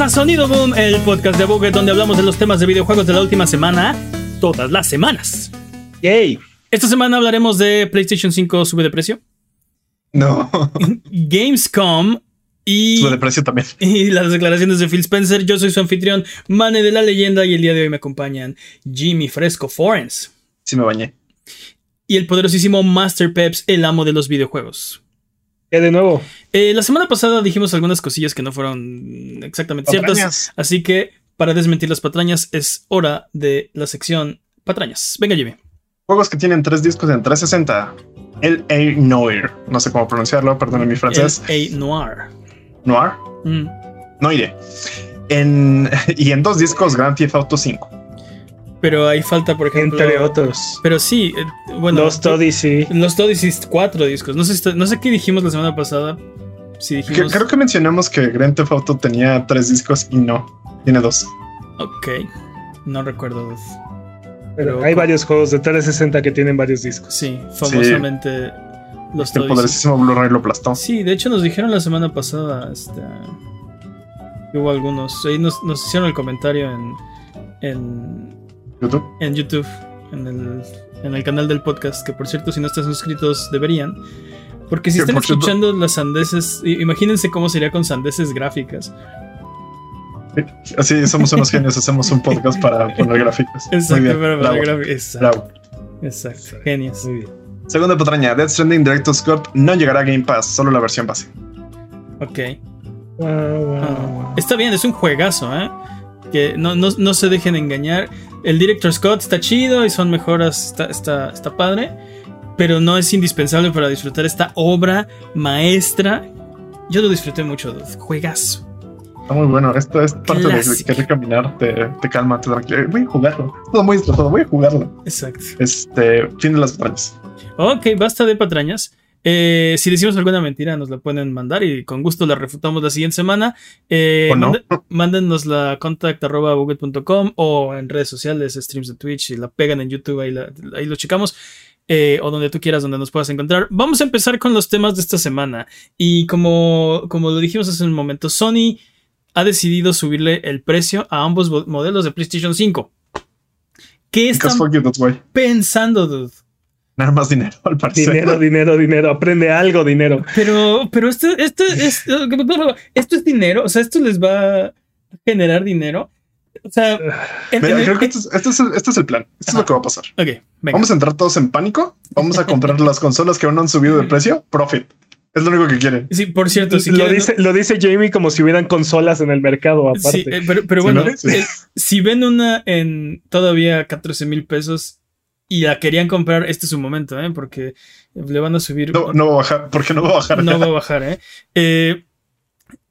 bienvenidos a Sonido Boom, el podcast de Buget donde hablamos de los temas de videojuegos de la última semana, todas las semanas. Yay. Esta semana hablaremos de PlayStation 5 sube de precio, No. Gamescom y, Sube de precio también. y las declaraciones de Phil Spencer. Yo soy su anfitrión, Mane de la Leyenda, y el día de hoy me acompañan Jimmy Fresco Forens Sí me bañé. y el poderosísimo Master Peps, el amo de los videojuegos. ¿Qué de nuevo? Eh, la semana pasada dijimos algunas cosillas que no fueron exactamente ciertas. Patrañas. Así que, para desmentir las patrañas, es hora de la sección patrañas. Venga, Jimmy. Juegos que tienen tres discos en 360. El A Noir. No sé cómo pronunciarlo, perdón mi francés. El A Noir. Noir. Mm. Noire. En, y en dos discos Grand Theft Auto 5. Pero ahí falta, por ejemplo. Entre otros. Pero sí, eh, bueno. Lost Odyssey. Los Odyssey cuatro discos. No sé, no sé qué dijimos la semana pasada. Si dijimos. creo que mencionamos que Grand Theft Auto tenía tres discos y no. Tiene dos. Ok. No recuerdo. Pero Pero- hay varios juegos de 360 que tienen varios discos. Sí, famosamente. Los El poderosísimo Blu-ray lo aplastó. Sí, de hecho nos dijeron la semana pasada, este, hubo algunos, ahí nos, nos hicieron el comentario en, en, YouTube. en YouTube, en el, en el canal del podcast, que por cierto si no están suscritos deberían, porque si están por cierto- escuchando las sandeces, imagínense cómo sería con sandeces gráficas. Así somos unos genios, hacemos un podcast para poner gráficos. Exacto, bien, para- bravo, gráficas, exacto, bravo. exacto, genios. Muy bien. Segunda patraña, Death Stranding Director's Scott no llegará a Game Pass, solo la versión base. Ok. Ah. Está bien, es un juegazo, ¿eh? Que no, no, no se dejen engañar. El Director Scott está chido y son mejoras, está, está, está padre, pero no es indispensable para disfrutar esta obra maestra. Yo lo disfruté mucho, dude. juegazo. Está muy bueno. Esto es parte de querer caminar, te, te calma, te tranquila. Voy a jugarlo. Todo muy estresado, voy a jugarlo. Exacto. Este, fin de las patrañas. Ok, basta de patrañas. Eh, si decimos alguna mentira, nos la pueden mandar y con gusto la refutamos la siguiente semana. Eh, mándennos la contact arroba o en redes sociales, streams de Twitch, y la pegan en YouTube, ahí, la- ahí lo checamos. eh, o donde tú quieras, donde nos puedas encontrar. Vamos a empezar con los temas de esta semana. Y como, como lo dijimos hace un momento, Sony ha decidido subirle el precio a ambos bo- modelos de PlayStation 5. ¿Qué están pensando, dude? Nada más dinero, al parecer. Dinero, dinero, dinero. Aprende algo, dinero. Pero, pero esto, esto, es, esto es dinero, o sea, esto les va a generar dinero. O sea, Mira, en- creo que esto es, esto es el, este es el plan. Esto es lo que va a pasar. ok, venga. Vamos a entrar todos en pánico. Vamos a comprar las consolas que aún no han subido de precio. Profit. Es lo único que quieren. Sí, por cierto, si lo, quieren- dice, lo dice Jamie como si hubieran consolas en el mercado aparte. Sí, eh, pero, pero Sí, bueno, ¿no? Sí. eh, si ven una en todavía 14 mil pesos y la querían comprar, este es su momento, ¿eh? Porque le van a subir. No, no va a bajar. ¿Por qué no va a bajar? no va a bajar, ¿eh? Eh,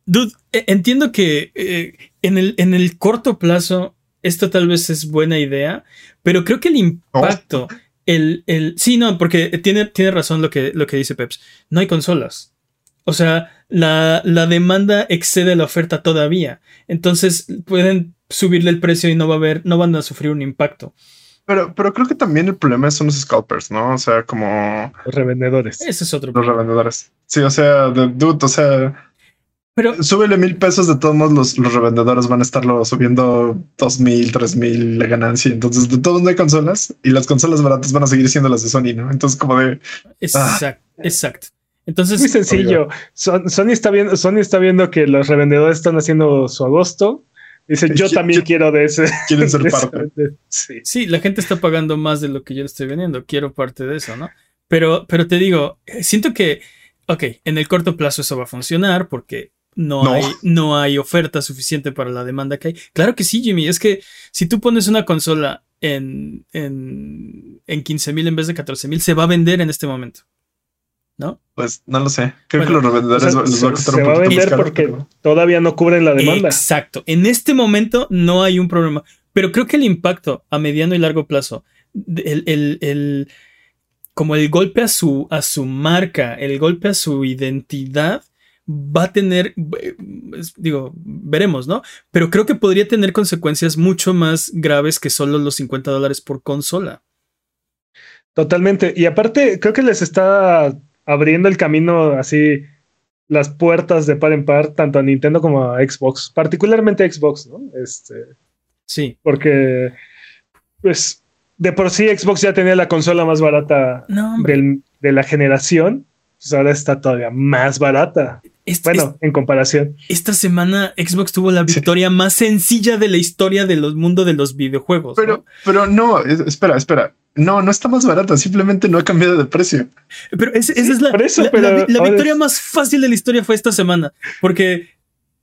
dude, eh, entiendo que eh, en, el, en el corto plazo esto tal vez es buena idea, pero creo que el impacto, el, el... Sí, no, porque tiene, tiene razón lo que, lo que dice Peps. No hay consolas. O sea, la, la demanda excede la oferta todavía. Entonces pueden subirle el precio y no va a haber, no van a sufrir un impacto. Pero, pero creo que también el problema son los scalpers, ¿no? O sea, como Los revendedores. Ese es otro los problema. revendedores. Sí, o sea, de, dude, o sea, Pero súbele mil pesos de todos modos, los, los revendedores van a estarlo subiendo dos mil, tres mil la ganancia. Entonces, de todos no hay consolas y las consolas baratas van a seguir siendo las de Sony, ¿no? Entonces, como de exacto, exacto. Entonces, Muy sencillo. Son- Sony, está viendo, Sony está viendo que los revendedores están haciendo su agosto. Dice, yo también yo- quiero de ese. quieren ser parte. de- sí. Sí, la gente está pagando más de lo que yo le estoy vendiendo. Quiero parte de eso, ¿no? Pero, pero te digo, eh, siento que, ok, en el corto plazo eso va a funcionar porque no, No. Hay, no hay oferta suficiente para la demanda que hay. Claro que sí, Jimmy. Es que si tú pones una consola en, en, en 15 mil en vez de 14 mil, se va a vender en este momento. ¿No? Pues no lo sé. Creo Bueno, que los revendedores O sea, les va a se, costar se un va a vender caro, porque pero- todavía no cubren la demanda. Exacto. En este momento no hay un problema. Pero creo que el impacto a mediano y largo plazo, el, el- el- como el golpe a su, a su marca, el golpe a su identidad, va a tener, digo, veremos, ¿no? Pero creo que podría tener consecuencias mucho más graves que solo los 50 dólares por consola. Totalmente. Y aparte, creo que les está abriendo el camino así las puertas de par en par, tanto a Nintendo como a Xbox, particularmente Xbox, ¿no? Este, sí. Porque, pues, de por sí Xbox ya tenía la consola más barata de la generación, pues ahora está todavía más barata. Bueno, en comparación. Esta semana Xbox tuvo la victoria más sencilla de la historia de los mundos de los videojuegos. Pero, ¿no? pero no, espera, espera. No, no está más barata, simplemente no ha cambiado de precio. Pero esa es la, la, victoria más fácil de la historia fue esta semana, porque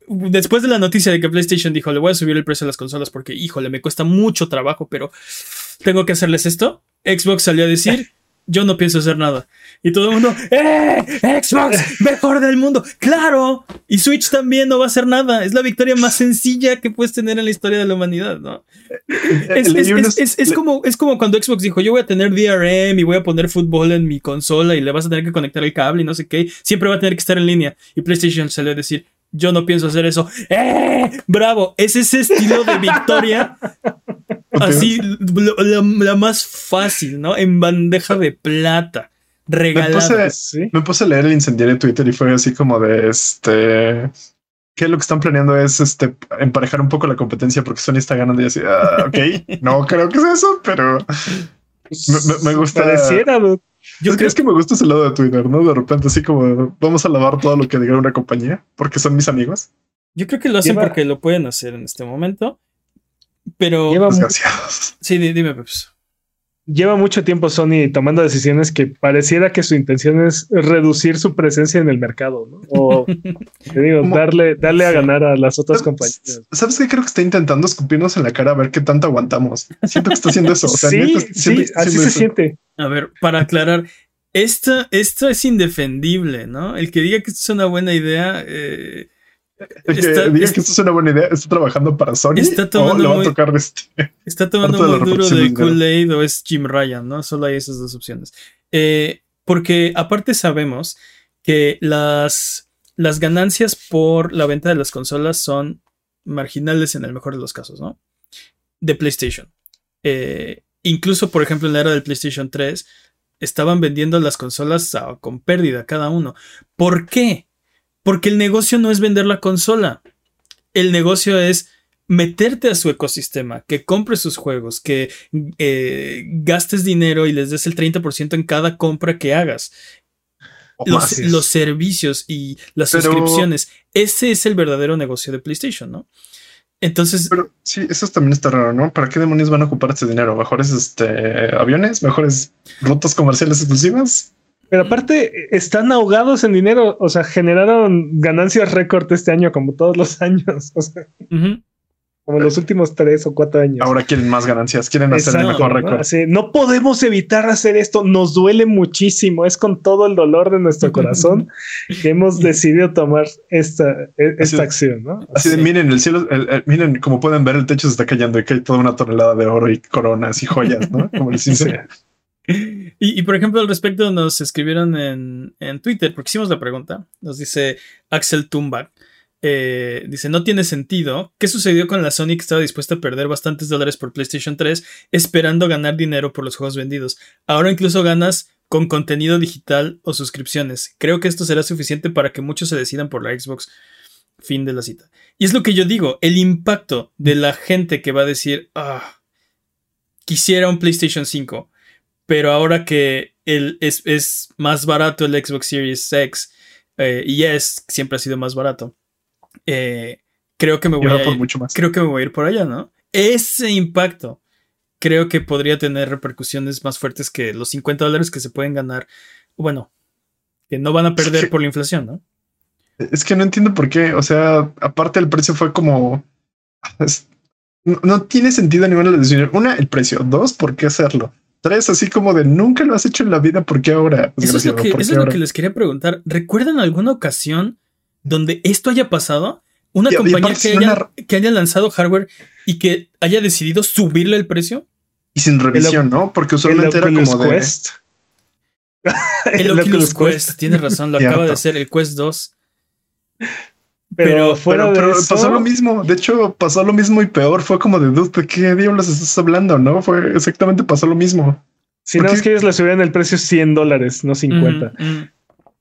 después de la noticia de que PlayStation dijo, le voy a subir el precio de las consolas porque, híjole, me cuesta mucho trabajo, pero tengo que hacerles esto, Xbox salió a decir, yo no pienso hacer nada. Y todo el mundo, ¡eh! Xbox, mejor del mundo. Claro. Y Switch también no va a hacer nada. Es la victoria más sencilla que puedes tener en la historia de la humanidad, ¿no? Es, como, es como cuando Xbox dijo, yo voy a tener DRM y voy a poner fútbol en mi consola y le vas a tener que conectar el cable y no sé qué. Siempre va a tener que estar en línea. Y PlayStation salió a decir, yo no pienso hacer eso. ¡Eh! Bravo. Es ese estilo de victoria Así, la, más fácil, ¿no? En bandeja de plata. Regalada. Me puse, a leer el incendiario de Twitter y fue así como de este. Que lo que están planeando es este emparejar un poco la competencia porque Sony está ganando y así. Ah, ok, no creo que sea eso, pero me, gusta. Yo creo que me gusta ese lado de Twitter, ¿no? De repente, así como vamos a lavar todo lo que diga una compañía porque son mis amigos. Yo creo que lo hacen porque lo pueden hacer en este momento. Pero. Lleva sí, dime, pues. Lleva mucho tiempo Sony tomando decisiones que pareciera que su intención es reducir su presencia en el mercado, ¿no? O te digo, darle, darle a ganar a las otras compañías. ¿Sabes qué? Creo que está intentando escupirnos en la cara a ver qué tanto aguantamos. Siento que está haciendo eso. sí, sí, así se siente. A ver, para aclarar, esto, esto es indefendible, ¿no? El que diga que esto es una buena idea, eh, Está, que esto es una buena idea, está trabajando para Sony. Está tomando muy, este está tomando muy duro de Kool-Aid o es Jim Ryan, ¿no? Solo hay esas dos opciones. Eh, porque aparte sabemos que las, las ganancias por la venta de las consolas son marginales en el mejor de los casos, ¿no? De PlayStation. Eh, incluso, por ejemplo, en la era del PlayStation 3, estaban vendiendo las consolas con pérdida cada uno. ¿Por qué? Porque el negocio no es vender la consola. El negocio es meterte a su ecosistema, que compres sus juegos, que eh, gastes dinero y les des el 30% en cada compra que hagas. Los, servicios y las suscripciones. Ese es el verdadero negocio de PlayStation, ¿no? Entonces. Pero sí, eso también está raro, ¿no? ¿Para qué demonios van a ocupar ese dinero? ¿Mejores este, aviones? ¿Mejores rutas comerciales exclusivas? Pero aparte, están ahogados en dinero. O sea, generaron ganancias récord este año, como todos los años. O sea, como los últimos tres o cuatro años. Ahora quieren más ganancias, quieren hacer el mejor récord. ¿no? podemos evitar hacer esto. Nos duele muchísimo. Es con todo el dolor de nuestro corazón que hemos decidido tomar esta, e, esta acción. ¿no? Así, de, miren el cielo, miren, como pueden ver, el techo se está cayendo y que hay toda una tonelada de oro y coronas y joyas, ¿no? Como les dice. Y, por ejemplo, al respecto nos escribieron en, Twitter, porque hicimos la pregunta, nos dice Axel Tumbach, eh, dice, no tiene sentido. ¿Qué sucedió con la Sony que estaba dispuesta a perder bastantes dólares por PlayStation 3 esperando ganar dinero por los juegos vendidos? Ahora incluso ganas con contenido digital o suscripciones. Creo que esto será suficiente para que muchos se decidan por la Xbox. Fin de la cita. Y es lo que yo digo, el impacto de la gente que va a decir, ah, quisiera un PlayStation 5 pero ahora que el, es, más barato el Xbox Series X eh, y es, siempre ha sido más barato, eh, creo que me voy a ir, mucho más. Creo que me voy a ir por allá, ¿no? Ese impacto creo que podría tener repercusiones más fuertes que los 50 dólares que se pueden ganar. Bueno, que no van a perder por la inflación, ¿no? Es que no entiendo por qué. O sea, aparte el precio fue como. no, tiene sentido ninguna de las decisiones. Una, el precio. Dos, ¿por qué hacerlo? Tres, así como de nunca lo has hecho en la vida, ¿por qué ahora? Eso es lo, que, es lo que les quería preguntar. ¿Recuerdan alguna ocasión donde esto haya pasado? Una compañía que, haya, lanzado hardware y que haya decidido subirle el precio. Y sin revisión, ¿no? Porque usualmente era como de... Quest. el, Oculus, Quest, tienes razón, lo acaba de hacer el Quest 2. Pero, fuera pero, pasó lo mismo. De hecho, pasó lo mismo y peor. Fue como de dude, ¿de qué diablos estás hablando? No fue exactamente pasó lo mismo. Si no es que ellos le subieron el precio 100 dólares, no 50.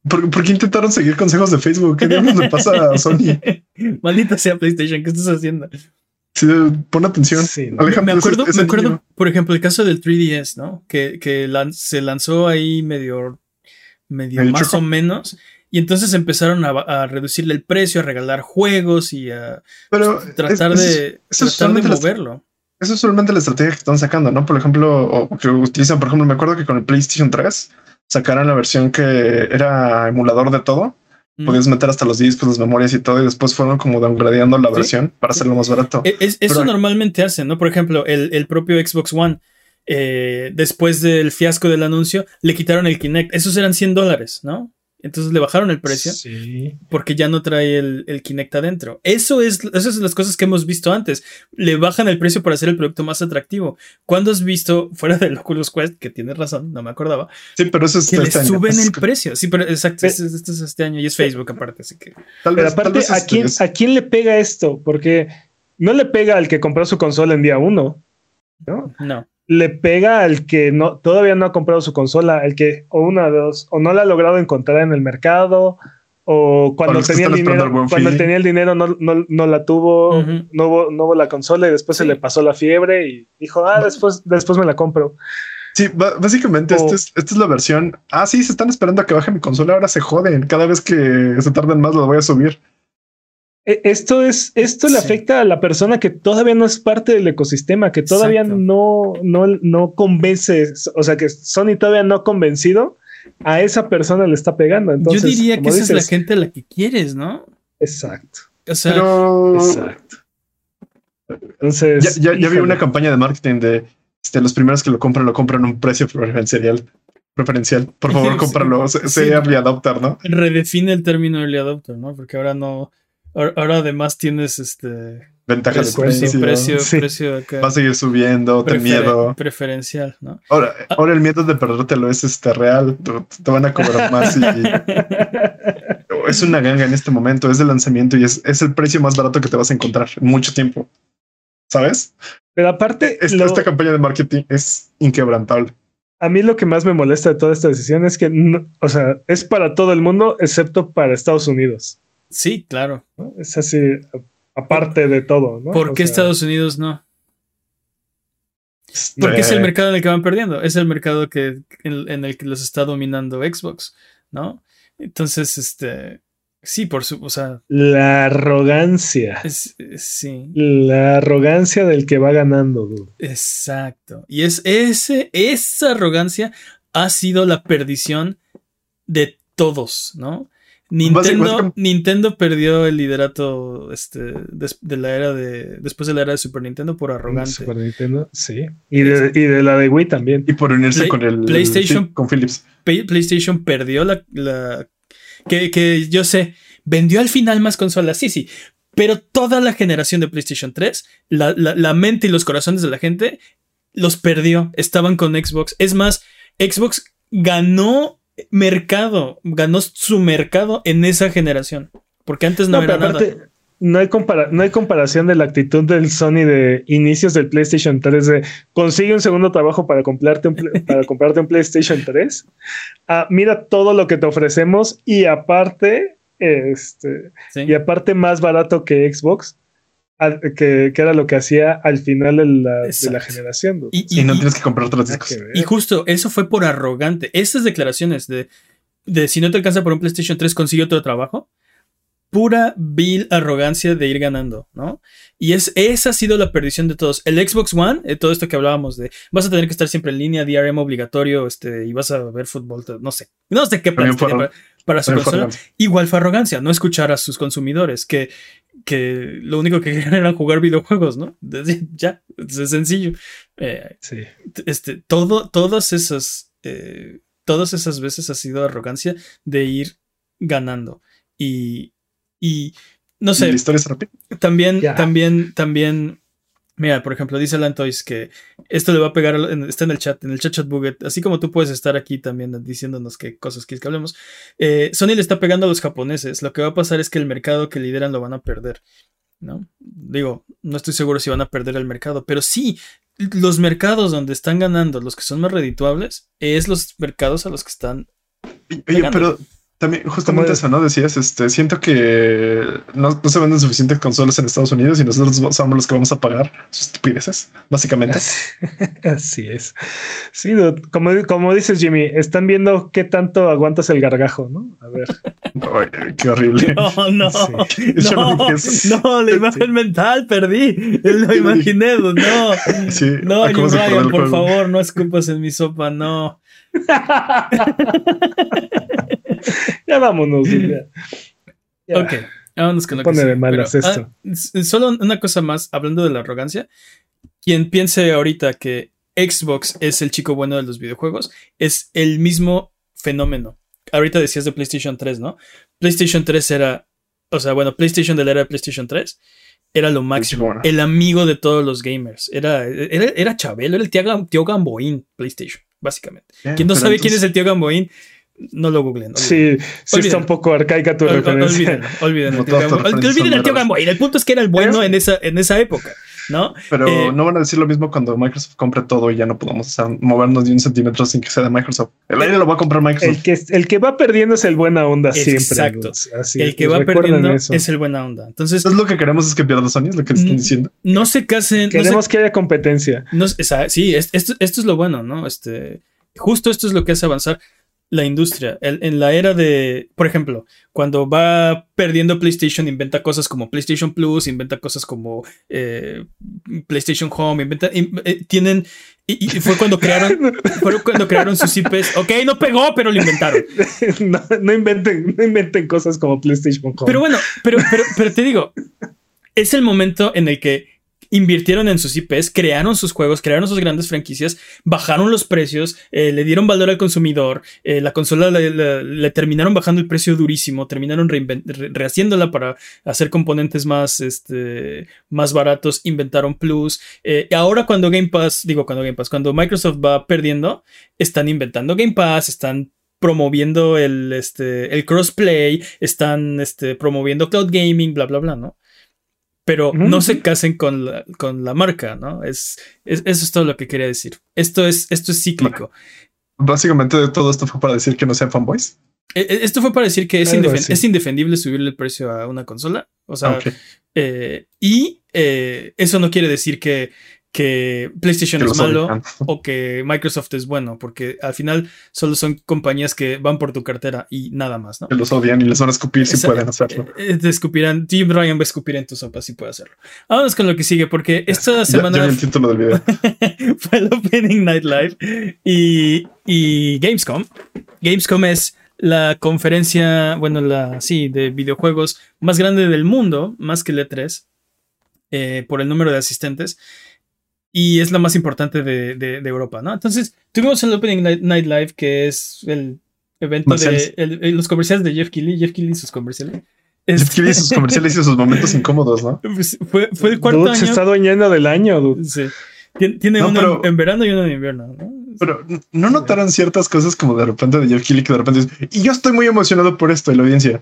¿Por, qué intentaron seguir consejos de Facebook? ¿Qué diablos le pasa a Sony? Maldita sea PlayStation, ¿qué estás haciendo? Sí, pon atención. me acuerdo, me acuerdo por ejemplo, el caso del 3DS, ¿no? Que, que se lanzó ahí medio, medio, más o menos. Y entonces empezaron a, reducirle el precio, a regalar juegos y a tratar de, tratar de moverlo. eso es solamente la estrategia que están sacando, ¿no? Por ejemplo, o que utilizan, por ejemplo, me acuerdo que con el PlayStation 3 sacaron la versión que era emulador de todo. Mm. Podías meter hasta los discos, las memorias y todo, y después fueron como downgradeando la versión para hacerlo más barato. E, eso normalmente hacen, ¿no? Por ejemplo, el, propio Xbox One, eh, después del fiasco del anuncio, le quitaron el Kinect. Esos eran 100 dólares, ¿no? Entonces le bajaron el precio porque ya no trae el, el, Kinect adentro. Eso es, esas son las cosas que hemos visto antes. Le bajan el precio para hacer el producto más atractivo. ¿Cuándo has visto, fuera del Oculus Quest, que tienes razón, no me acordaba? Sí, pero eso es que este le suben el precio. Sí, pero exacto, este es este año y es Facebook aparte, así que. Tal vez, aparte, ¿a, quién, ¿a quién le pega esto? Porque no le pega al que compró su consola en día uno. No. No le pega al que no, todavía no ha comprado su consola, el que o una de dos, o no la ha logrado encontrar en el mercado, o cuando, tenía el, dinero, cuando tenía el dinero no, no, la tuvo, no, hubo, no, hubo, la consola y después se le pasó la fiebre y dijo, ah, después, después me la compro. Sí, básicamente esta, es, esta es la versión. Ah, sí, se están esperando a que baje mi consola, ahora se joden. Cada vez que se tarden más lo voy a subir. E, esto es, esto le afecta a la persona que todavía no es parte del ecosistema, que todavía no, no, no convence, o sea, que Sony todavía no ha convencido, a esa persona le está pegando. Entonces, Yo diría que esa es la gente a la que quieres, ¿no? Exacto. O sea, exacto. Entonces, ya, ya, vi una campaña de marketing de este, los primeros que lo compran, lo compran a un precio preferencial. Preferencial. Por favor, cómpralo. Sé early adopter, ¿no? Redefine el término early adopter, ¿no? Porque ahora no Ahora además tienes este. Ventaja de precio. Precio, precio acá. Va a seguir subiendo, ten miedo. Preferencial, ¿no? Ahora, ah. ahora el miedo de perdértelo es este real. Te van a cobrar más y. es una ganga en este momento, es de lanzamiento y es, es el precio más barato que te vas a encontrar en mucho tiempo. ¿Sabes? Pero aparte. Esta, esta campaña de marketing es inquebrantable. A mí lo que más me molesta de toda esta decisión es que, o sea, es para todo el mundo excepto para Estados Unidos. Sí, claro. Es así, aparte de todo. ¿no? ¿Por qué Estados Unidos no? Porque es el mercado en el que van perdiendo. Es el mercado que, en, el que los está dominando Xbox, ¿no? Entonces, este. Sí, por su. O sea. La arrogancia. sí. La arrogancia del que va ganando, Exacto. Y es ese, esa arrogancia ha sido la perdición de todos, ¿no? Nintendo, Nintendo perdió el liderato este, de, la era de. Después de la era de Super Nintendo por arrogante. Super Nintendo, sí. Y de, y de la de Wii también. Y por unirse con el PlayStation. con Philips. PlayStation perdió la. la que, que yo sé, vendió al final más consolas, sí, sí. Pero toda la generación de PlayStation 3, la, la, la mente y los corazones de la gente los perdió. Estaban con Xbox. Es más, Xbox ganó mercado, ganó su mercado en esa generación. Porque antes no, era nada. No hay, no hay comparación de la actitud del Sony de inicios del PlayStation 3 de consigue un segundo trabajo para comprarte un, para comprarte un PlayStation 3. Ah, mira todo lo que te ofrecemos y aparte, este, y aparte más barato que Xbox que, era lo que hacía al final de la, generación. Y, no tienes que comprar otros discos. Y justo eso fue por arrogante. Esas declaraciones de, de si no te alcanza por un PlayStation 3, consigue otro trabajo. Pura vil arrogancia de ir ganando, ¿no? Y es, esa ha sido la perdición de todos. El Xbox One, eh, todo esto que hablábamos de vas a tener que estar siempre en línea, DRM obligatorio, este, y vas a ver fútbol, no sé. No sé qué para, para, su consola. Igual fue arrogancia, no escuchar a sus consumidores, que que lo único que querían era jugar videojuegos, ¿no? Ya, es sencillo. Eh, sí. Este, todo, todas esas, eh, todas esas veces ha sido arrogancia de ir ganando. Y, y no sé. ¿La historia es rápida? También, también, también Mira, por ejemplo, dice Lantois que esto le va a pegar, está en el chat, en el chat chat buget, así como tú puedes estar aquí también diciéndonos qué cosas quieres que hablemos. Eh, Sony le está pegando a los japoneses. Lo que va a pasar es que el mercado que lideran lo van a perder. ¿no? Digo, no estoy seguro si van a perder el mercado, pero sí, los mercados donde están ganando, los que son más redituables, es los mercados a los que están. Oye, pero También, justamente eso, ¿no? Decías, este, siento que no, se venden suficientes consolas en Estados Unidos y nosotros somos los que vamos a pagar sus estupideces, básicamente. Así, es. Sí, como, como dices, Jimmy, están viendo qué tanto aguantas el gargajo, ¿no? A ver. qué horrible. No, no. No, no, la imagen mental perdí. Lo imaginé, no. Sí, no, Ryan, por favor, no escupas en mi sopa, no. ya vámonos. Ok, vámonos con lo Pone de malas esto. Ah, solo una cosa más, hablando de la arrogancia. Quien piense ahorita que Xbox es el chico bueno de los videojuegos, es el mismo fenómeno. Ahorita decías de PlayStation 3, ¿no? PlayStation 3 era, o sea, bueno, PlayStation de la era de PlayStation 3 era lo máximo. El amigo de todos los gamers. Era, era, era Chabelo, era el tío, tío Gamboín PlayStation, básicamente. Quien no sabe quién es el tío Gamboín, no lo googleen. Sí, sí está un poco arcaica tu referencia. Olvídenlo, olviden, el tío Gamboín. El punto es que era el bueno en esa, en esa época. ¿no? Pero eh, no van a decir lo mismo cuando Microsoft compre todo y ya no podamos movernos de un centímetro sin que sea de Microsoft. El aire lo va a comprar Microsoft. El que, el que va perdiendo es el buena onda siempre. Exacto. el que va perdiendo es el buena onda. Entonces, es lo que queremos es que pierda Sony, es lo que están diciendo. No se casen. Queremos que haya competencia. No, sí, esto, esto es lo bueno, ¿no? Este, justo esto es lo que hace avanzar la industria. en la era de, por ejemplo, cuando va perdiendo PlayStation, inventa cosas como PlayStation Plus, inventa cosas como eh, PlayStation Home, inventa, eh, tienen, y, fue cuando crearon, fue cuando crearon sus IPs. Ok, no pegó, pero lo inventaron. no, inventen, no inventen cosas como PlayStation Home. Pero bueno, pero, pero, pero te digo, es el momento en el que invirtieron en sus IPs, crearon sus juegos, crearon sus grandes franquicias, bajaron los precios, eh, le dieron valor al consumidor, eh, la consola le, terminaron bajando el precio durísimo, terminaron rehaciéndola para hacer componentes más, este, más baratos, inventaron Plus. Eh, ahora cuando Game Pass, digo cuando Game Pass, cuando Microsoft va perdiendo, están inventando Game Pass, están promoviendo el, este, el crossplay, están este, promoviendo cloud gaming, bla, bla, bla, ¿no? Pero no se casen con la, con la marca, ¿no? Es, eso es todo lo que quería decir. Esto es, esto es cíclico. Básicamente todo esto fue para decir que no sean fanboys. E, e, esto fue para decir que es, es, indefendible subirle el precio a una consola. O sea, eh, y eh, eso no quiere decir que que PlayStation es malo o que Microsoft es bueno, porque al final solo son compañías que van por tu cartera y nada más, ¿no? Que los odian y les van a escupir si pueden hacerlo. Eh, te escupirán, Tim Ryan va a escupir en tu sopa si puede hacerlo. Vamos con lo que sigue, porque esta semana el título del video. fue el Opening Night Live y, y Gamescom. Gamescom es la conferencia, bueno, la sí, de videojuegos más grande del mundo, más que el E3, eh, por el número de asistentes y es la más importante de, de, Europa, ¿no? Entonces, tuvimos el Opening Night, Live, que es el evento de los comerciales de Jeff Keighley, Jeff Keighley y sus comerciales. Jeff Keighley y sus comerciales y sus momentos incómodos, ¿no? Pues, fue, fue, el cuarto año. Se está dueñando del año, dude. Sí. Tiene uno en verano y uno en invierno, ¿no? Pero no notaron ciertas cosas como de repente de Jeff Keighley que de repente dice, y yo estoy muy emocionado por esto, y la audiencia.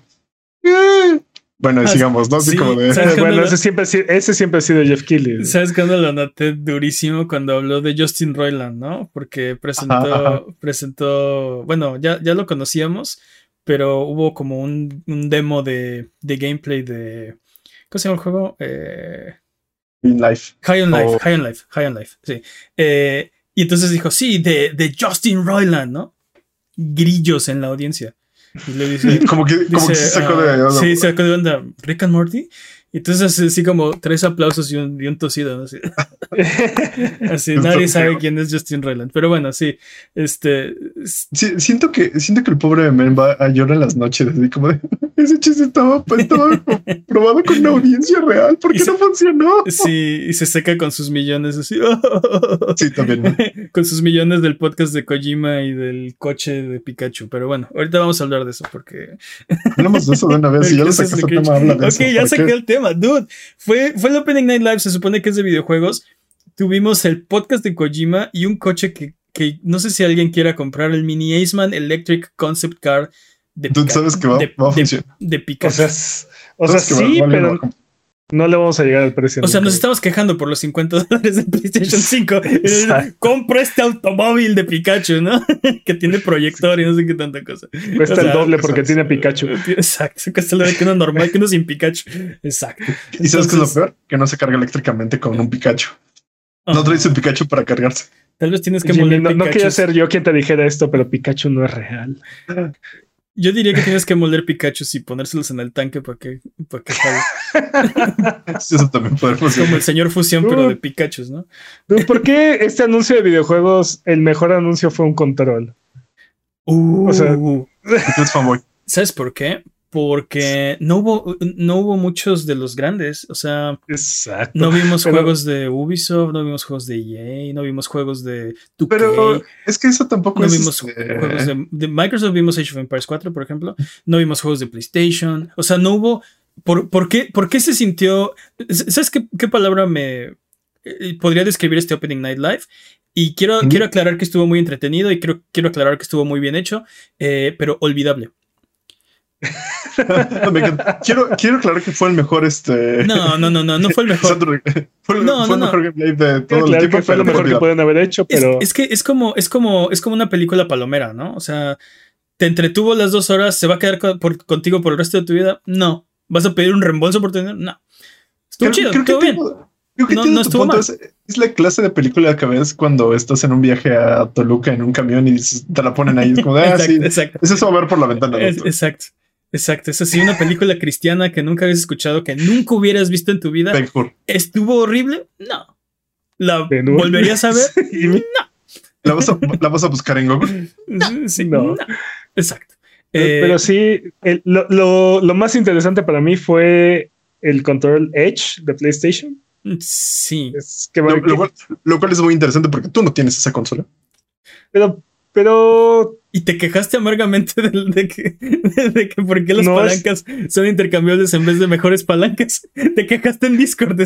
Bueno, ah, sigamos, ¿no? Así como de. Bueno, ese, siempre, ese siempre ha sido Jeff Keighley. ¿Sabes cuándo lo noté durísimo? Cuando habló de Justin Roiland, ¿no? Porque presentó, presentó, bueno, ya, ya lo conocíamos, pero hubo como un, un demo de, de, gameplay de. ¿Cómo se llama el juego? Eh, Life. High on Life, High on Life, High on Life, sí. Eh, y entonces dijo, sí, de, de Justin Roiland, ¿no? Grillos en la audiencia. Y le dice, como que, como que se sacó de onda. Sí, sacó de onda. Rick and Morty. Y entonces así como tres aplausos y un, y un tosido, Así, así nadie sabe quién es Justin Roiland. Pero bueno, sí, este... siento, que, siento que el pobre men va a llorar en las noches, así como de, ese chiste estaba, estaba probado con una audiencia real, ¿por qué no funcionó? Sí, y se seca con sus millones, así. sí, también. con sus millones del podcast de Kojima y del coche de Pikachu. Pero bueno, ahorita vamos a hablar de eso porque... Hablamos de eso de una vez y ya lo sacaste el tema, habla de Ok, ya saqué el tema dude. Fue, fue el Opening Night Live, se supone que es de videojuegos. Tuvimos el podcast de Kojima y un coche que, que no sé si alguien quiera comprar, el Mini Aceman Electric Concept Car de Dude, sabes que va, de, va a funcionar. De, Pikachu. O sea, o sea sí, pero No le vamos a llegar al precio. O sea, nos estamos quejando por los 50 dólares del PlayStation 5. Compra este automóvil de Pikachu, ¿no? que tiene proyector y no sé qué tanta cosa. Cuesta el doble porque tiene Pikachu. Exacto, cuesta el doble que uno normal, que uno sin Pikachu. Exacto. ¿Y sabes qué es lo peor? Que no se carga eléctricamente con un Pikachu. No traes un Pikachu para cargarse. Tal vez tienes que moldear no, no quería ser yo quien te dijera esto, pero Pikachu no es real. Yo diría que tienes que moldear Pikachu y ponérselos en el tanque para que, para que Eso también puede funcionar. Como el señor fusión, pero de Pikachu, ¿no? ¿Por qué este anuncio de videojuegos, el mejor anuncio fue un control? Uh, o sea, ¿sabes por qué? Porque no hubo, no hubo muchos de los grandes. O sea, no vimos juegos de Ubisoft, no vimos juegos de EA, no vimos juegos de 2K. Pero es que eso tampoco no es. vimos este juegos de, Microsoft, vimos Age of Empires 4, por ejemplo. No vimos juegos de PlayStation. O sea, no hubo. ¿Por, por, qué, por qué, se sintió? ¿Sabes qué, qué palabra me eh, podría describir este Opening Night Live? Y quiero, quiero aclarar que estuvo muy entretenido y quiero, quiero aclarar que estuvo muy bien hecho, eh, pero olvidable. quiero, quiero aclarar que fue el mejor este. No, no, no, no, no fue el mejor. fue, el, no, fue el mejor gameplay de todo el tiempo. Que fue lo mejor que pueden haber hecho, pero. Es, que es como, es como, es como una película palomera, ¿no? O sea, te entretuvo las dos horas, ¿se va a quedar contigo por el resto de tu vida? No. ¿Vas a pedir un reembolso por tener? No. Estuvo chido, estuvo bien. Creo que no, no estuvo mal. Es, la clase de película que ves cuando estás en un viaje a Toluca en un camión y te la ponen ahí. Es como, ah, sí, exacto. Es eso a ver por la ventana. exacto. Exacto, es así una película cristiana que nunca habías escuchado, que nunca hubieras visto en tu vida. ¿Estuvo horrible? No. ¿La volverías a ver? no. ¿La vas, a, buscar en Google? Sí, no. Exacto. Pero, eh, sí, lo, más interesante para mí fue el control Edge de PlayStation. Sí. lo, cual, es muy interesante porque tú no tienes esa consola. Pero pero. Y te quejaste amargamente de, que, de que por qué las palancas son intercambiables en vez de mejores palancas. Te quejaste en Discord.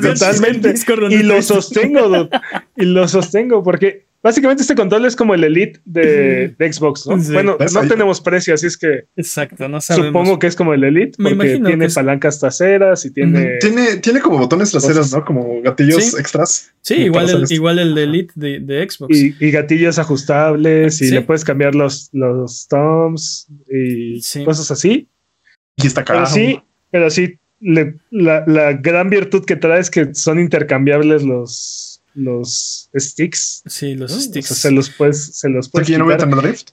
totalmente. y lo sostengo, y lo sostengo porque Básicamente este control es como el Elite de, Xbox, ¿no? Bueno, no tenemos precio, así es que... Exacto, no sabemos. Supongo que es como el Elite, porque tiene palancas traseras y tiene... tiene... Tiene como botones traseros, ¿no? Como gatillos extras. Sí, igual el, igual el de Elite de, Xbox. Y, gatillos ajustables y le puedes cambiar los, los thumbs y cosas así. Y está caro. Pero sí, pero sí, la, la gran virtud que trae es que son intercambiables los los sticks. Sí, los sticks. se los puedes, se los puedes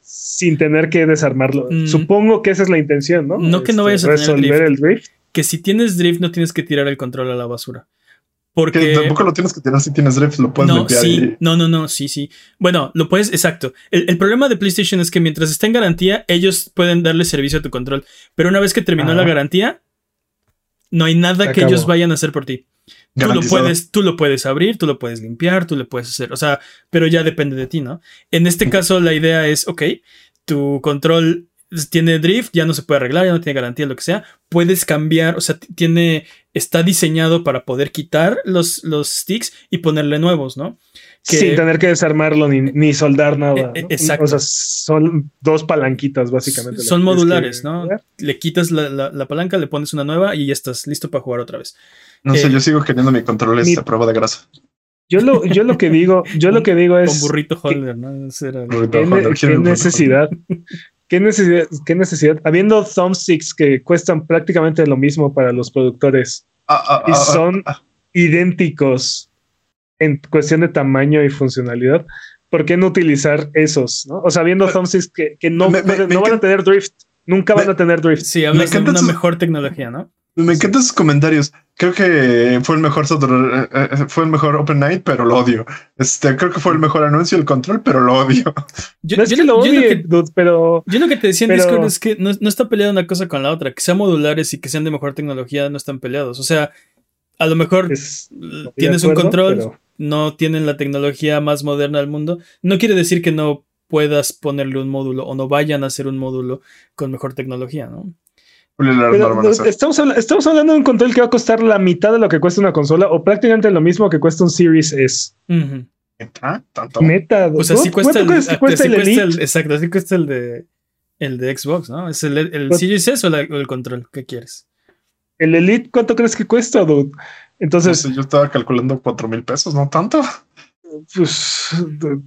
sin tener que desarmarlo. Mm. Supongo que esa es la intención, ¿no? No que no vayas a este, tener el drift. Que si tienes drift no tienes que tirar el control a la basura. Porque tampoco lo tienes que tirar si tienes drift, lo puedes no, sí, No, no, no, sí, sí. Bueno, lo puedes, exacto. El, problema de PlayStation es que mientras está en garantía, ellos pueden darle servicio a tu control. Pero una vez que terminó la garantía, no hay nada que ellos vayan a hacer por ti. Tú lo, puedes, tú lo puedes abrir, tú lo puedes limpiar, tú lo puedes hacer, o sea, pero ya depende de ti, ¿no? En este caso la idea es, ok, tu control tiene drift, ya no se puede arreglar, ya no tiene garantía, lo que sea, puedes cambiar, o sea, tiene, está diseñado para poder quitar los, los sticks y ponerle nuevos, ¿no? Sin tener que desarmarlo ni, soldar nada. E, e, exacto. O sea, son dos palanquitas, básicamente. Son modulares, ¿no? Le quitas la, la, palanca, le pones una nueva y ya estás listo para jugar otra vez. No sé, eh, yo sigo queriendo mi control esta prueba de grasa. Yo lo, yo lo que digo, yo lo que digo es. Con burrito holder, ¿no? ¿Qué, necesidad? ¿Qué necesidad? ¿Qué necesidad? Habiendo thumbsticks que cuestan prácticamente lo mismo para los productores ah, ah, y ah, son idénticos en cuestión de tamaño y funcionalidad, ¿por qué no utilizar esos? ¿no? O sea, habiendo thumbsticks que, que no, no van a tener drift, nunca van a tener drift. Sí, hablas de una mejor tecnología, ¿no? Me encantan sus comentarios. Creo que fue el mejor eh, eh, fue el mejor Open Night, pero lo odio. Este, creo que fue el mejor anuncio del control, pero lo odio. Yo, no es que lo odie, pero. Yo lo que te decía en Discord es que no, está peleada una cosa con la otra. Que sean modulares y que sean de mejor tecnología no están peleados. O sea, a lo mejor tienes un control, no tienen la tecnología más moderna del mundo. No quiere decir que no puedas ponerle un módulo o no vayan a hacer un módulo con mejor tecnología, ¿no? estamos, estamos, hablando de un control que va a costar la mitad de lo que cuesta una consola o prácticamente lo mismo que cuesta un Series S. ¿Meta? Pues así cuesta, el, cuesta, el, Exacto, así cuesta el de, el de Xbox, ¿no? ¿Es el, el Series S o, el control? ¿Qué quieres? el Elite, ¿cuánto crees que cuesta, dude? Entonces. yo estaba calculando cuatro mil pesos, no tanto. Pues,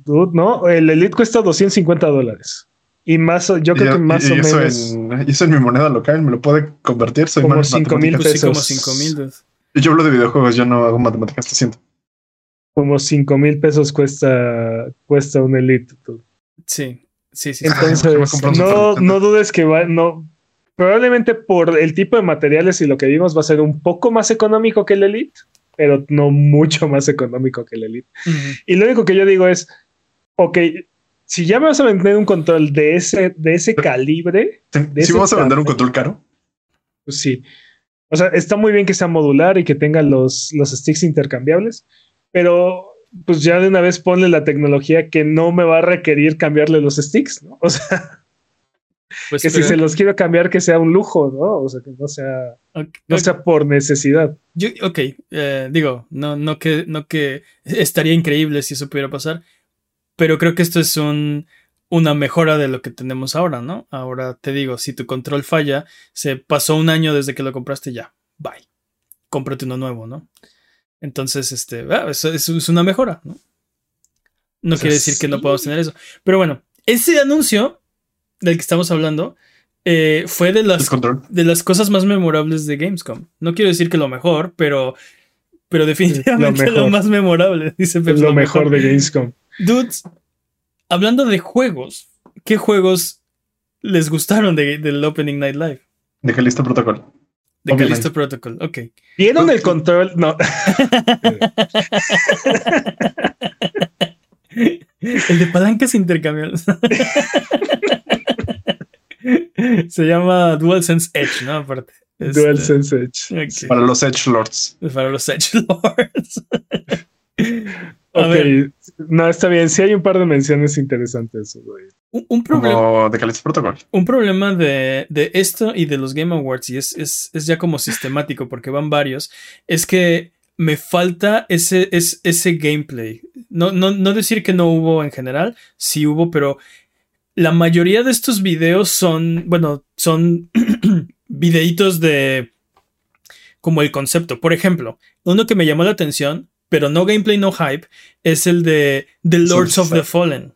dude, no, el Elite cuesta 250 dólares. Y más, yo creo que más o menos. y eso en mi moneda local, me lo puede convertir. Soy como 5 mil pesos. como 5 mil. Yo hablo de videojuegos, yo no hago matemáticas, lo siento. Como 5 mil pesos cuesta, cuesta un Elite. Sí, sí, sí. Entonces, no, no dudes que va, no, probablemente por el tipo de materiales y lo que vimos va a ser un poco más económico que el Elite, pero no mucho más económico que el Elite. Y lo único que yo digo es, ok, si ya me vas a vender un control de ese, de ese calibre. si vamos a vender un control caro. Pues sí. O sea, está muy bien que sea modular y que tenga los, los sticks intercambiables, pero pues ya de una vez ponle la tecnología que no me va a requerir cambiarle los sticks, ¿no? O sea, pues que si se los quiero cambiar, que sea un lujo, ¿no? O sea, que no sea, no sea por necesidad. Yo, ok, eh, digo, no, no, que, no que estaría increíble si eso pudiera pasar, pero creo que esto es un, una mejora de lo que tenemos ahora, ¿no? Ahora te digo, si tu control falla, se pasó un año desde que lo compraste ya, bye. Cómprate uno nuevo, ¿no? Entonces, este, ah, eso, es una mejora, ¿no? No quiere decir que no podamos tener eso. Pero bueno, ese anuncio del que estamos hablando eh, fue de las, de las cosas más memorables de Gamescom. No quiero decir que lo mejor, pero, pero definitivamente lo, más memorable, dice Lo, mejor de Gamescom. Dudes, hablando de juegos, ¿qué juegos les gustaron del Opening Night Live? De Callisto Protocol. De Callisto Protocol, ok. ¿Vieron el control? No. el de palancas intercambiables. Se llama DualSense Edge, ¿no? Aparte. DualSense Edge. Para los Edge Lords. Para los Edge Lords. ok, no, está bien. Sí hay un par de menciones interesantes. Un, problema. de Callisto Protocol. Un problema de, esto y de los Game Awards, y es, es, ya como sistemático porque van varios, es que me falta ese, es, ese gameplay. No, no, no decir que no hubo en general, sí hubo, pero la mayoría de estos videos son, bueno, son videitos de como el concepto. Por ejemplo, uno que me llamó la atención, pero no gameplay, no hype, es el de The Lords of the Fallen.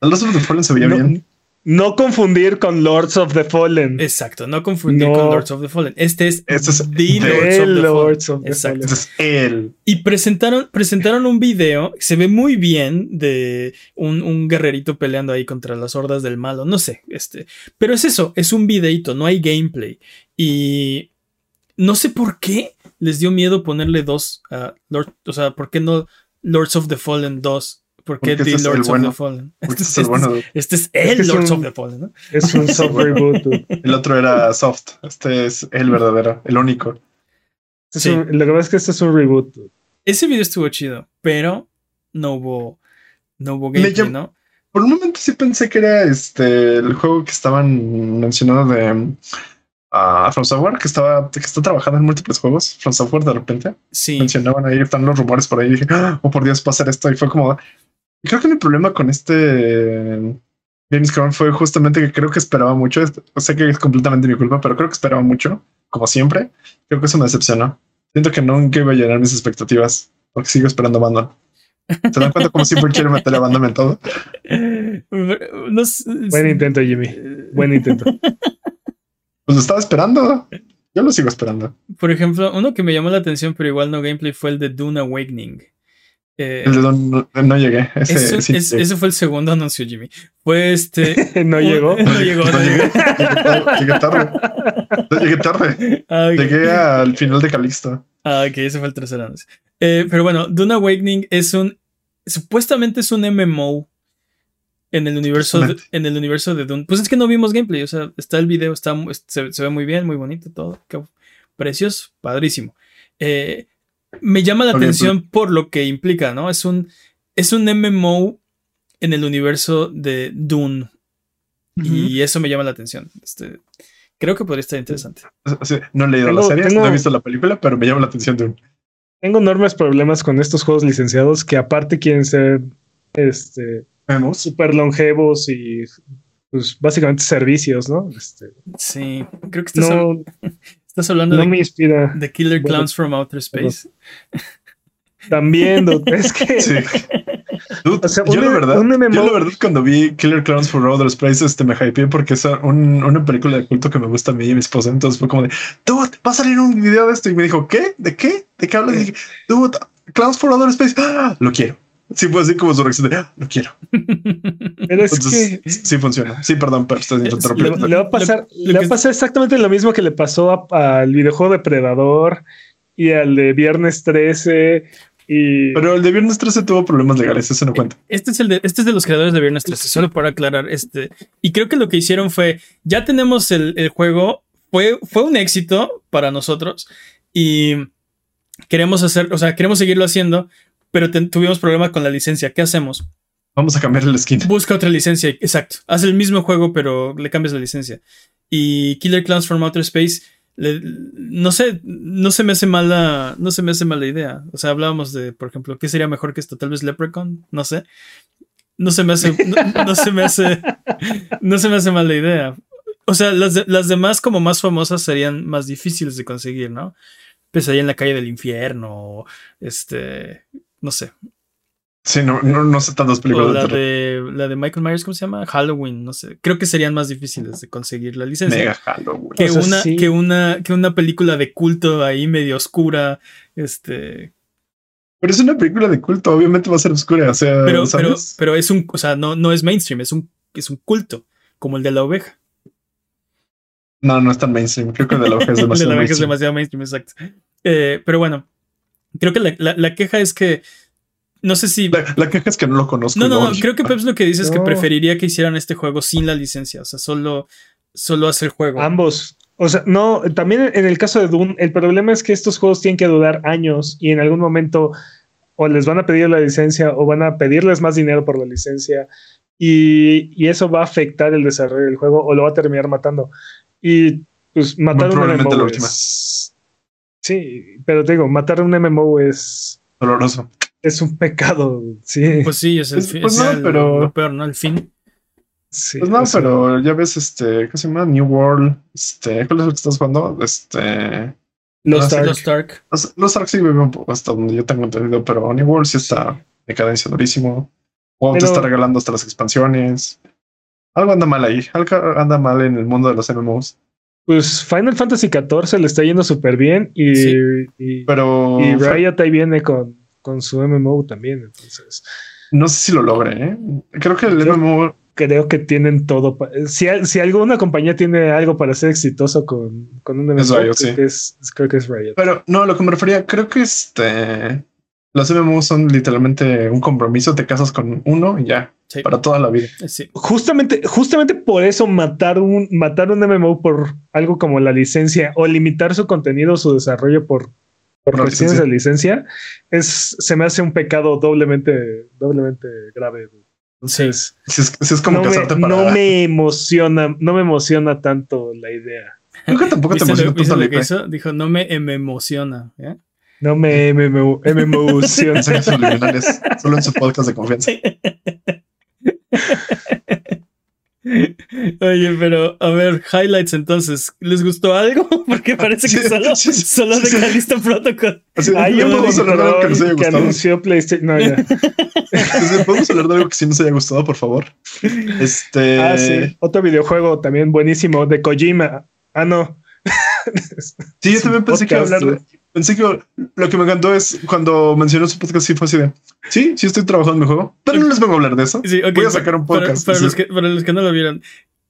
The Lords of the Fallen se veía bien. No confundir con Lords of the Fallen. Exacto, no confundir con Lords of the Fallen. Este es, este es The, Lords, of the, Fallen. Este es él. Y presentaron, presentaron un video, se ve muy bien, de un, guerrerito peleando ahí contra las hordas del malo. No sé, este. Pero es eso, es un videito, no hay gameplay. Y no sé por qué les dio miedo ponerle dos a Lord, o sea, ¿por qué no Lords of the Fallen 2? ¿Por qué The Lords of the Fallen? Este, es, el bueno. este es el Lords of the Fallen, ¿no? Es un soft reboot. El otro era soft. Este es el verdadero, el único. Sí. lo que pasa es que este es un reboot. Ese video estuvo chido, pero no hubo, no hubo gameplay, ¿no? Por un momento sí pensé que era este el juego que estaban mencionando de uh, From Software, que estaba que está trabajando en múltiples juegos. From Software de repente. Sí. Mencionaban ahí, están los rumores por ahí. Y dije, oh por Dios, pasar esto. Y fue como, Creo que mi problema con este Gamescom fue justamente que creo que esperaba mucho. O sé que es completamente mi culpa, pero creo que esperaba mucho, como siempre. Creo que eso me decepcionó. Siento que nunca iba a llenar mis expectativas porque sigo esperando Abandon. ¿Se dan cuenta como siempre quiero meter a Abandon en todo? Buen intento, Jimmy. Buen intento. Pues lo estaba esperando. Yo lo sigo esperando. Por ejemplo, uno que me llamó la atención, pero igual no gameplay, fue el de Dune Awakening. Eh, no, llegué. Ese, fue el segundo anuncio, Jimmy. Fue este. no llegó. No llegó. No, llegué. Llegué, tarde. No llegué tarde. Ah, llegué al final de Calixto. Ah, ok, ese fue el tercer anuncio. Eh, pero bueno, Dune Awakening es un. Supuestamente es un MMO en el universo de, en el universo de Dune. Pues es que no vimos gameplay, o sea, está el video, está, se, se ve muy bien, muy bonito todo. Qué precioso, padrísimo. Eh, me llama la atención pues. por lo que implica, ¿no? Es un, es un MMO en el universo de Dune. Y eso me llama la atención. Este, creo que podría estar interesante. no he leído la serie, no he visto la película, pero me llama la atención Dune. Tengo enormes problemas con estos juegos licenciados que aparte quieren ser este super longevos y pues básicamente servicios, ¿no? Este, sí, creo que estás, Estás hablando no de, me inspira. de Killer Clowns from Outer Space. También, dude, es que. Sí. Dude, O sea, yo, un- la verdad, un MMO yo la verdad cuando vi Killer Clowns for Outer Space este, me hypeé porque es un- una película de culto que me gusta a mí y a mi esposa. Entonces fue como de, dude, va a salir un video de esto. Y me dijo, ¿qué? ¿De qué? ¿De qué hablas? Y dije, dude, Clowns for Outer Space. ¡Ah! Lo quiero. Sí, fue así como su reacción de, "Ah, lo quiero. Pero es Entonces, que. sí funciona. Sí, perdón, pero estás. Le, le va a pasar, le va a pasar exactamente lo mismo que le pasó a- al videojuego de Predador y al de Viernes 13 y Pero el de Viernes 13 tuvo problemas legales, eso no cuenta. Este es, el de, este es de los creadores de Viernes 13, solo para aclarar. Este, y creo que lo que hicieron fue, ya tenemos el, el juego, fue, fue un éxito para nosotros y queremos hacer, o sea, queremos seguirlo haciendo, pero tuvimos problema con la licencia. ¿Qué hacemos? Vamos a cambiar el skin. Busca otra licencia, exacto. Haz el mismo juego, pero le cambias la licencia. Y Killer Clowns from Outer Space, le- no sé, no se me hace mala, no se me hace mala idea. O sea, hablábamos de, por ejemplo, ¿qué sería mejor que esto? Tal vez Leprechaun, no sé. No se me hace, no, no se me hace, no se me hace mala idea. O sea, las, de- las demás como más famosas serían más difíciles de conseguir, ¿no? Pesadilla en la calle del infierno, este, no sé, Sí, no, no, no sé tantas películas o la de, la de Michael Myers, ¿cómo se llama? Halloween, no sé. Creo que serían más difíciles de conseguir la licencia. Mega Halloween. Que, O sea, una, sí. que, una, que una película de culto ahí medio oscura. Este. Pero es una película de culto, obviamente va a ser oscura. O sea, Pero, pero, ¿sabes? pero es un. O sea, no, no es mainstream, es un, es un culto. Como el de la oveja. No, no es tan mainstream. Creo que el de la oveja es el de demasiado la oveja es mainstream. demasiado mainstream, exacto. Eh, pero bueno. Creo que la, la- la queja es que. No sé si. La, la queja es que no lo conozco. No, no, no. Creo que Peps lo que dice es que preferiría que hicieran este juego sin la licencia. O sea, solo, solo hace el juego. ambos. O sea, no, también en el caso de Dune, el problema es que estos juegos tienen que durar años y en algún momento o les van a pedir la licencia o van a pedirles más dinero por la licencia y, y eso va a afectar el desarrollo del juego o lo va a terminar matando. Y pues matar un probablemente MMO la última. Sí, pero te digo, matar un MMO es, Doloroso. es un pecado, sí. Pues sí, es el Pues- fin. pues es no, el- pero- lo peor, ¿no? El fin. sí, Pues no, o sea, pero ya ves, este, ¿qué se llama? New World. Este, ¿cuál es el que estás jugando? Este, Lost Ah, sí, Ark. Los Stark. los, los Ark sí viven un poco hasta donde yo tengo entendido, pero New World sí está de cadencia durísimo. WoW te está regalando hasta las expansiones. Algo anda mal ahí. Algo anda mal en el mundo de los MMOs. Pues Final Fantasy XIV le está yendo súper bien y, Sí. y, Pero y Riot ahí viene con, con su MMO también. Entonces, no sé si lo logre. ¿eh? Creo que el Yo- MMO creo que tienen todo. Si, si alguna compañía tiene algo para ser exitoso con, con un MMO, Es Riot, creo, sí. que es, creo que es Riot. Pero no, lo que me refería, creo que este los MMOs son literalmente un compromiso, te casas con uno y ya, Sí. para toda la vida. Eh, sí. Justamente, justamente por eso matar un, matar un MMO por algo como la licencia o limitar su contenido o su desarrollo por, por cuestiones de licencia, es, se me hace un pecado doblemente, doblemente grave. Entonces, Si es, si es como no, me, para. no me emociona, no me emociona tanto la idea. Creo que tampoco te ¿Viste lo, emociona tanto la hizo? Dijo, no me em- emociona. ¿eh? No me MMO, subliminales, solo en su podcast de confianza. Oye, pero a ver, highlights entonces. ¿Les gustó algo? Porque parece que Sí, solo, sí, sí, solo sí, de sí. Calista Protocol. Así, Hay un podemos hablar de algo que nos haya que gustado. anunció PlayStation. No, ya. Podemos hablar de algo que sí nos haya gustado, por favor. Este. Ah, sí. Otro videojuego también buenísimo de Kojima. Ah, no. Sí, yo también pensé que iba a podcast, hablar de. Pensé que lo que me encantó es cuando mencionó su podcast, sí fue así de. Sí, sí estoy trabajando en mi juego, pero no les vengo a hablar de eso. Sí, ok, Voy a sacar un para- podcast. Para, Sí. los que, para los que no lo vieron.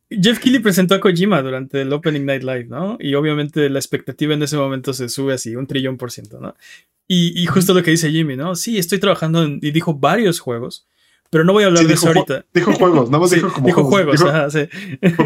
Jeff Keighley presentó a Kojima durante el Opening Night Live, ¿no? Y obviamente la expectativa en ese momento se sube así, un trillón por ciento, ¿no? Y, y justo lo que dice Jimmy, ¿no? Sí, estoy trabajando en, y dijo varios juegos, pero no voy a hablar Sí, de eso ahorita. Dijo juegos, nada más Sí, dijo como dijo juegos, Dijo, ajá, sí.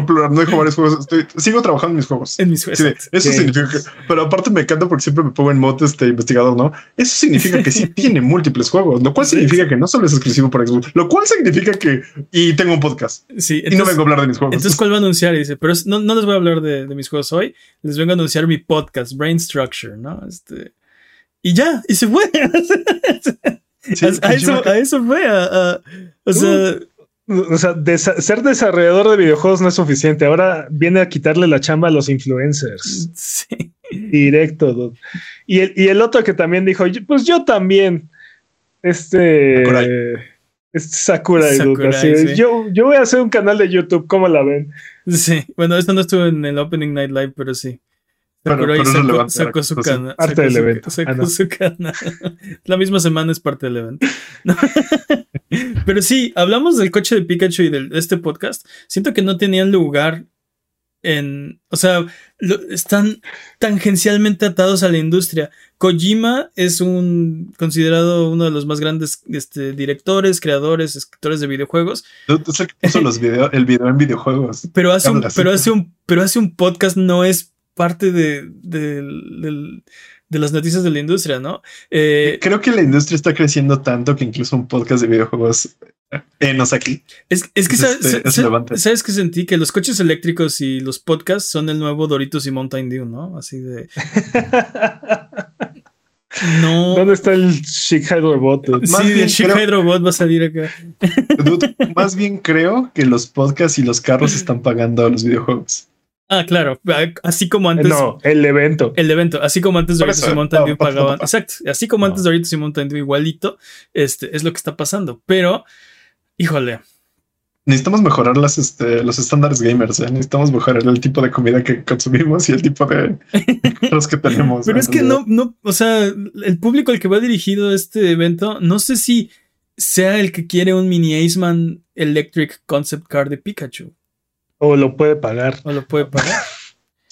plural, no dijo varios juegos. Estoy, sigo trabajando en mis juegos. En mis juegos. Sí, eso significa que, pero aparte me encanta porque siempre me pongo en modo este investigador, ¿no? Eso significa que sí tiene múltiples juegos, lo cual significa que no solo es exclusivo para Xbox, lo cual significa que y tengo un podcast Sí, y no entonces- vengo a hablar de mis juegos. Entonces, ¿cuál va a anunciar? Y dice, pero es- no, no les voy a hablar de, de mis juegos hoy, les vengo a anunciar mi podcast, Brain Structure, ¿no? Este, y ya, y se fue. Sí, a, a eso, a eso fue. a- a- o sea, O sea, desa- ser desarrollador de videojuegos no es suficiente. Ahora viene a quitarle la chamba a los influencers. sí. Directo, dude. Y el, y el otro que también dijo, pues yo también. Este. Sakurai. Este Sakurai, dude, Sakurai, así es. sí. yo, yo voy a hacer un canal de YouTube, ¿cómo la ven? Sí, bueno, esto no estuvo en el Opening Night Live, pero sí. Pero- Sakurai pero sacó, su canal. Parte sacó del su- evento. Sacó Ah, no. su canal. La misma semana es parte del evento. No. Pero sí, hablamos del coche de Pikachu y del- de este podcast. Siento que no tenían lugar en. O sea, lo- están tangencialmente atados a la industria. Kojima es un considerado uno de los más grandes este, directores, creadores, escritores de videojuegos. Es el que puso los video, el video en videojuegos. Pero hace un, pero hace un, pero hace un podcast no es parte de, de, de las noticias de la industria, ¿no? Eh, Creo que la industria está creciendo tanto que incluso un podcast de videojuegos eh, nos aquí. es, es que es sabes, este- es sa- relevante. sabes que sentí que los coches eléctricos y los podcasts son el nuevo Doritos y Mountain Dew, ¿no? Así de no. ¿Dónde está el Chic Hydrobot? Sí, bien el Chic creo- Hydrobot va a salir acá. Dude, más bien creo que los podcasts y los carros están pagando a los videojuegos. Ah, claro. Así como antes. No, el evento. El evento, así como antes Doritos eso, y Mountain no, pagaban. pa- pa- Exacto, así como antes No. Doritos y Mountain Dew igualito, este es lo que está pasando. Pero, híjole, Necesitamos mejorar las, este, los estándares gamers. ¿eh? Necesitamos mejorar el tipo de comida que consumimos y el tipo de carros que tenemos. Pero ¿eh? es que no, no, o sea, el público al que va dirigido este evento, no sé si sea el que quiere un mini Aceman Electric Concept Car de Pikachu O lo puede pagar. o lo puede pagar.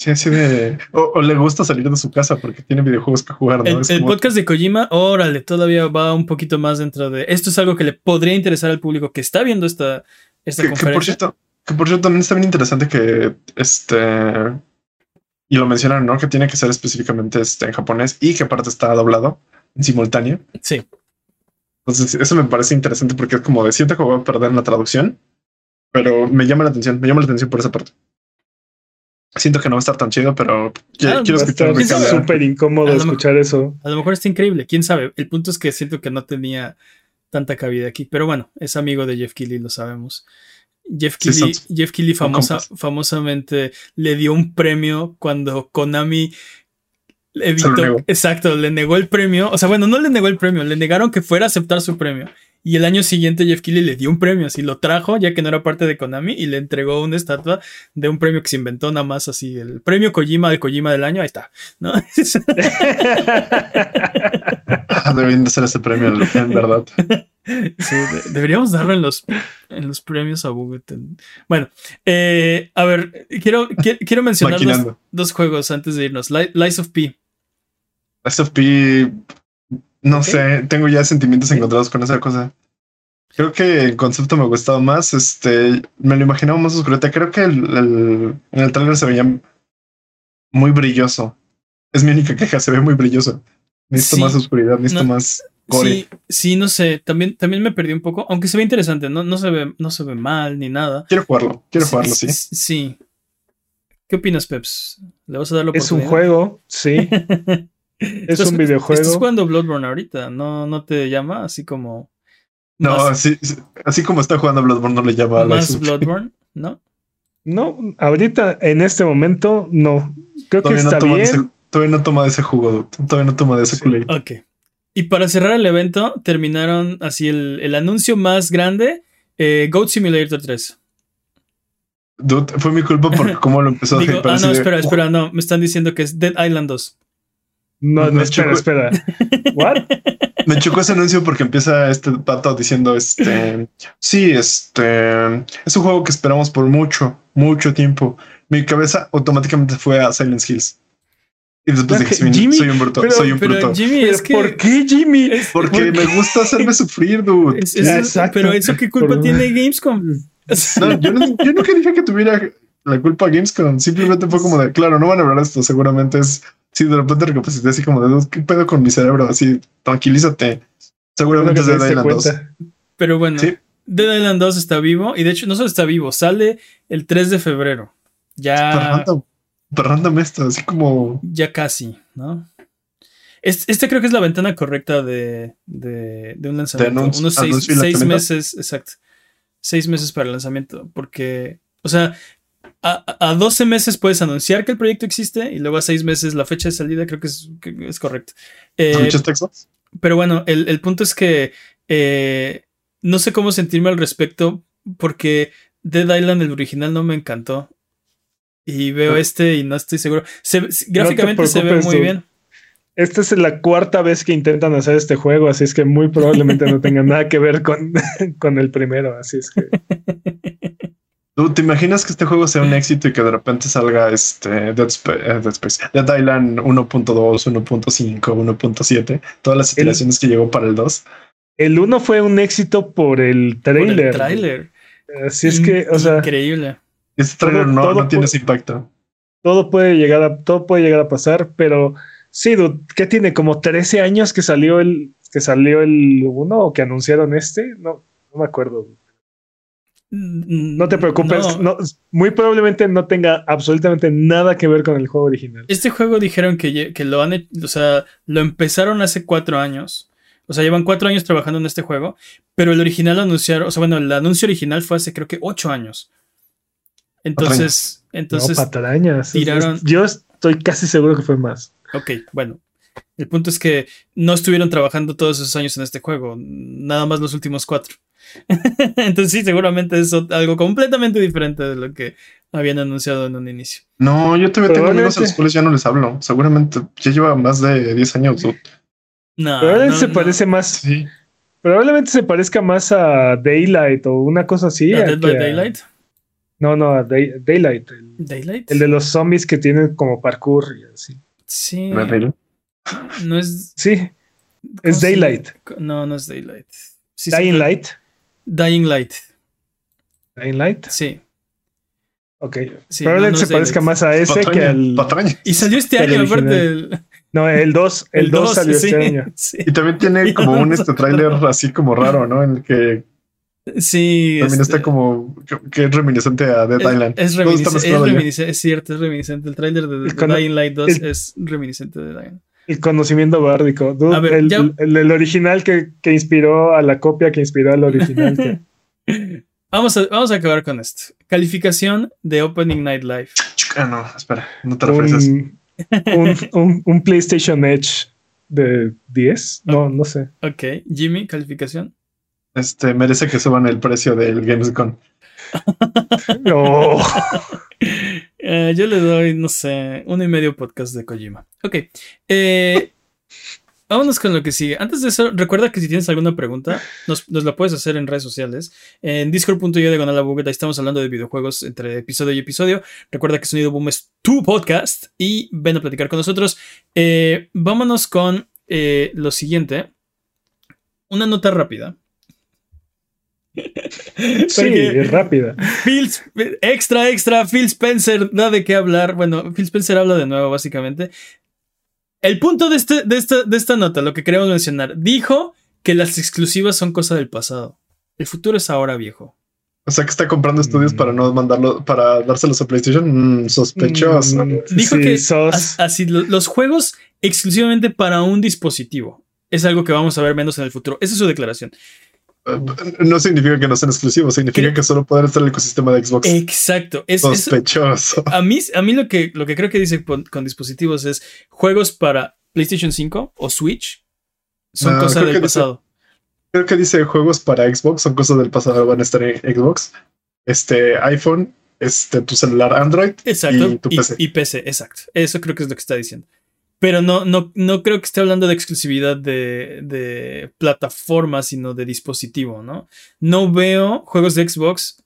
Sí, así de. O, o le gusta salir de su casa porque tiene videojuegos que jugar, ¿no? El, Es el como- podcast de Kojima, órale, todavía va un poquito más dentro de. Esto es algo que le podría interesar al público que está viendo esta, esta que, que por conferencia. cierto, que por cierto también está bien interesante que este y lo mencionaron, ¿no? Que tiene que ser específicamente este, en japonés y que aparte está doblado en simultáneo. Sí, Entonces, eso me parece interesante porque es como de siento que voy a perder en la traducción, pero me llama la atención, me llama la atención por esa parte. Siento que no va a estar tan chido, pero Ah, quiero escuchar habla. súper incómodo A escuchar eso. a lo mejor está increíble, quién sabe. El punto es que siento que no tenía tanta cabida aquí. Pero bueno, es amigo de Jeff Keighley, lo sabemos. Jeff Sí, Keighley, Jeff Keighley famosa, famosamente le dio un premio cuando Konami evitó. Exacto, le negó el premio. O sea, bueno, no le negó el premio, le negaron que fuera a aceptar su premio. Y el año siguiente Jeff Keighley le dio un premio, así lo trajo, ya que no era parte de Konami, y le entregó una estatua de un premio que se inventó nada más así, el premio Kojima del Kojima del año, ahí está, ¿no? Deberían de ser ese premio, en verdad. Sí, de- deberíamos darlo en los, en los premios a Bugoten. Bueno, eh, a ver, quiero, qui- quiero mencionar dos, dos juegos antes de irnos. Li- Lies of P. No sé, tengo ya sentimientos encontrados con esa cosa. Creo que el concepto me gustaba más, este, me lo imaginaba más oscureta. Creo que el, el- en el trailer se veía muy brilloso. Es mi única queja, se ve muy brilloso. Necesito Sí. más oscuridad, necesito No. más gore. Sí, sí, no sé, también, también me perdí un poco, aunque se ve interesante, no, no, se, ve, no se ve mal ni nada. Quiero jugarlo, quiero jugarlo, sí. Sí. ¿Qué opinas, Peps? ¿Le vas a dar la Es un juego, sí. Es un videojuego. Estás jugando Bloodborne ahorita, ¿no, no te llama así como... No, más, así, así como está jugando Bloodborne, no le llama a la más. Bloodborne, ¿no? No, ahorita en este momento no. Creo que Todavía no, está de bien. ese, todavía no toma de ese jugo, todavía no toma de ese Sí. Ok. Y para cerrar el evento, terminaron así el, el anuncio más grande: eh, Goat Simulator 3. Dude, fue mi culpa porque cómo lo empezó a Digo, hypear ah, no, espera, "Oh, espera, no. Me están diciendo que es Dead Island 2. No, no, Me espera, chocó. espera. ¿What? Me chocó ese anuncio porque empieza este pato diciendo este sí, este es un juego que esperamos por mucho, mucho tiempo. Mi cabeza automáticamente fue a Silent Hills. Y después dije, soy, un- Jimmy, soy un bruto, pero- soy un Pero bruto. Jimmy, ¿Pero es que. ¿Por qué, Jimmy? es- Porque ¿por me gusta hacerme sufrir, dude. es- es- Exacto. pero eso qué culpa Por- tiene Gamescom. No, yo, no- yo nunca dije que tuviera la culpa a Gamescom. Simplemente fue como de, claro, no van a hablar de esto. Seguramente es, sí, de repente recapacité así como de, "Dude, ¿qué pedo con mi cerebro? Así, tranquilízate. Seguramente que es te de diste Island 2. cuenta. Pero bueno, Sí. Dead Island 2 está vivo. Y de hecho, no solo está vivo, sale el 3 de febrero. Pero Ya, random, pero random esto, así como ya casi, ¿no? Es- Este creo que es la ventana correcta de, de, de un lanzamiento. anuncio- Unos seis, seis meses, exacto. Seis meses para el lanzamiento. Porque, o sea, a, 12 meses puedes anunciar que el proyecto existe y luego a 6 meses la fecha de salida, creo que es, es correcto. Eh, pero bueno, el, punto es que eh, no sé cómo sentirme al respecto porque Dead Island, el original, no me encantó. Y veo este y no estoy seguro. gráficamente se ve muy bien. Esta es la cuarta vez que intentan hacer este juego, así es que muy probablemente no tenga nada que ver con, con el primero. Así es que. ¿Tú te imaginas que este juego sea un éxito y que de repente salga este Dead, eh, Space, Dead, Island 1.2, 1.5, 1.7, todas las iteraciones que llegó para el 2? El 1 fue un éxito por el trailer. el trailer. Así es que, o sea. Increíble. Este trailer no, no tiene ese impacto. Todo puede llegar a, todo puede llegar a pasar, pero sí, dude, ¿qué tiene? Como 13 años que salió el, que salió el 1 o que anunciaron este. No, no me acuerdo. No te preocupes, muy probablemente no tenga absolutamente nada que ver con el juego original. Este juego dijeron que, que lo han o sea, lo empezaron hace cuatro años. O sea, llevan cuatro años trabajando en este juego, pero el original lo anunciaron, o sea, bueno, el anuncio original fue hace creo que ocho años. Entonces, entonces patrañas. Tiraron. Yo estoy casi seguro que fue más. Ok, bueno. El punto es que no estuvieron trabajando todos esos años en este juego, nada más los últimos cuatro. Entonces sí, seguramente es algo completamente diferente de lo que habían anunciado en un inicio. No, yo todavía tengo amigos a los cuales ya no les hablo. Seguramente ya lleva más de 10 años. No, probablemente se parece más. Probablemente se parezca más a Daylight o una cosa así. ¿A Dead by Daylight? No, no, a Daylight. El, Daylight. El de los zombies que tienen como parkour y así. Sí. No es. Sí. Es Daylight. No, no es Daylight. Dying Light. Dying Light. Dying Light. Sí. Ok. Probablemente se parezca más a ese que al. Y salió este año, aparte del. No, el 2. El 2 salió este año. Y también tiene como un este trailer así como raro, ¿no? En el que. Sí. También está este como que es reminiscente a Dead Island. Es, reminiscente, es, cierto, es reminiscente. El trailer de, Dying Light 2 es reminiscente de Dying. El conocimiento bárdico. el, original que, inspiró a la copia que inspiró al original. vamos, a, vamos a acabar con esto. Calificación de Opening Night Live. Ah, no, espera, no te refieres. Un, un, PlayStation Edge de 10. No, no sé. Ok, Jimmy, calificación. Este merece que suban el precio del Gamescom. no. Eh, yo le doy, no sé, uno y medio podcast de Kojima. Ok. Eh, vámonos con lo que sigue. Antes de eso, recuerda que si tienes alguna pregunta, nos, la puedes hacer en redes sociales. En discord.io de ahí estamos hablando de videojuegos entre episodio y episodio. Recuerda que Sonido Boom es tu podcast y ven a platicar con nosotros. Eh, vámonos con lo siguiente. Una nota rápida. Sí, es rápida. extra, extra, Phil Spencer da de qué hablar. Bueno, Phil Spencer habla de nuevo, básicamente. El punto de, este, de, esta, de esta nota, lo que queremos mencionar, dijo que las exclusivas son cosa del pasado. El futuro es ahora, viejo. O sea que está comprando estudios para no mandarlo, para dárselos a PlayStation. Mm, sospechoso. Mm, dijo que así los juegos exclusivamente para un dispositivo es algo que vamos a ver menos en el futuro. Esa es su declaración. No significa que no sean exclusivos, significa que solo pueden estar en el ecosistema de Xbox. Exacto. Es, Sospechoso. a mí, a mí lo que, lo que creo que dice con, dispositivos es juegos para PlayStation 5 o Switch son cosas del pasado. creo que dice juegos para Xbox son cosas del pasado, van a estar en Xbox. Este iPhone, este tu celular Android exacto, y tu PC. Y PC, exacto. Eso creo que es lo que está diciendo. Pero no, no, no creo que esté hablando de exclusividad de, de plataforma, sino de dispositivo, ¿no? No veo juegos de Xbox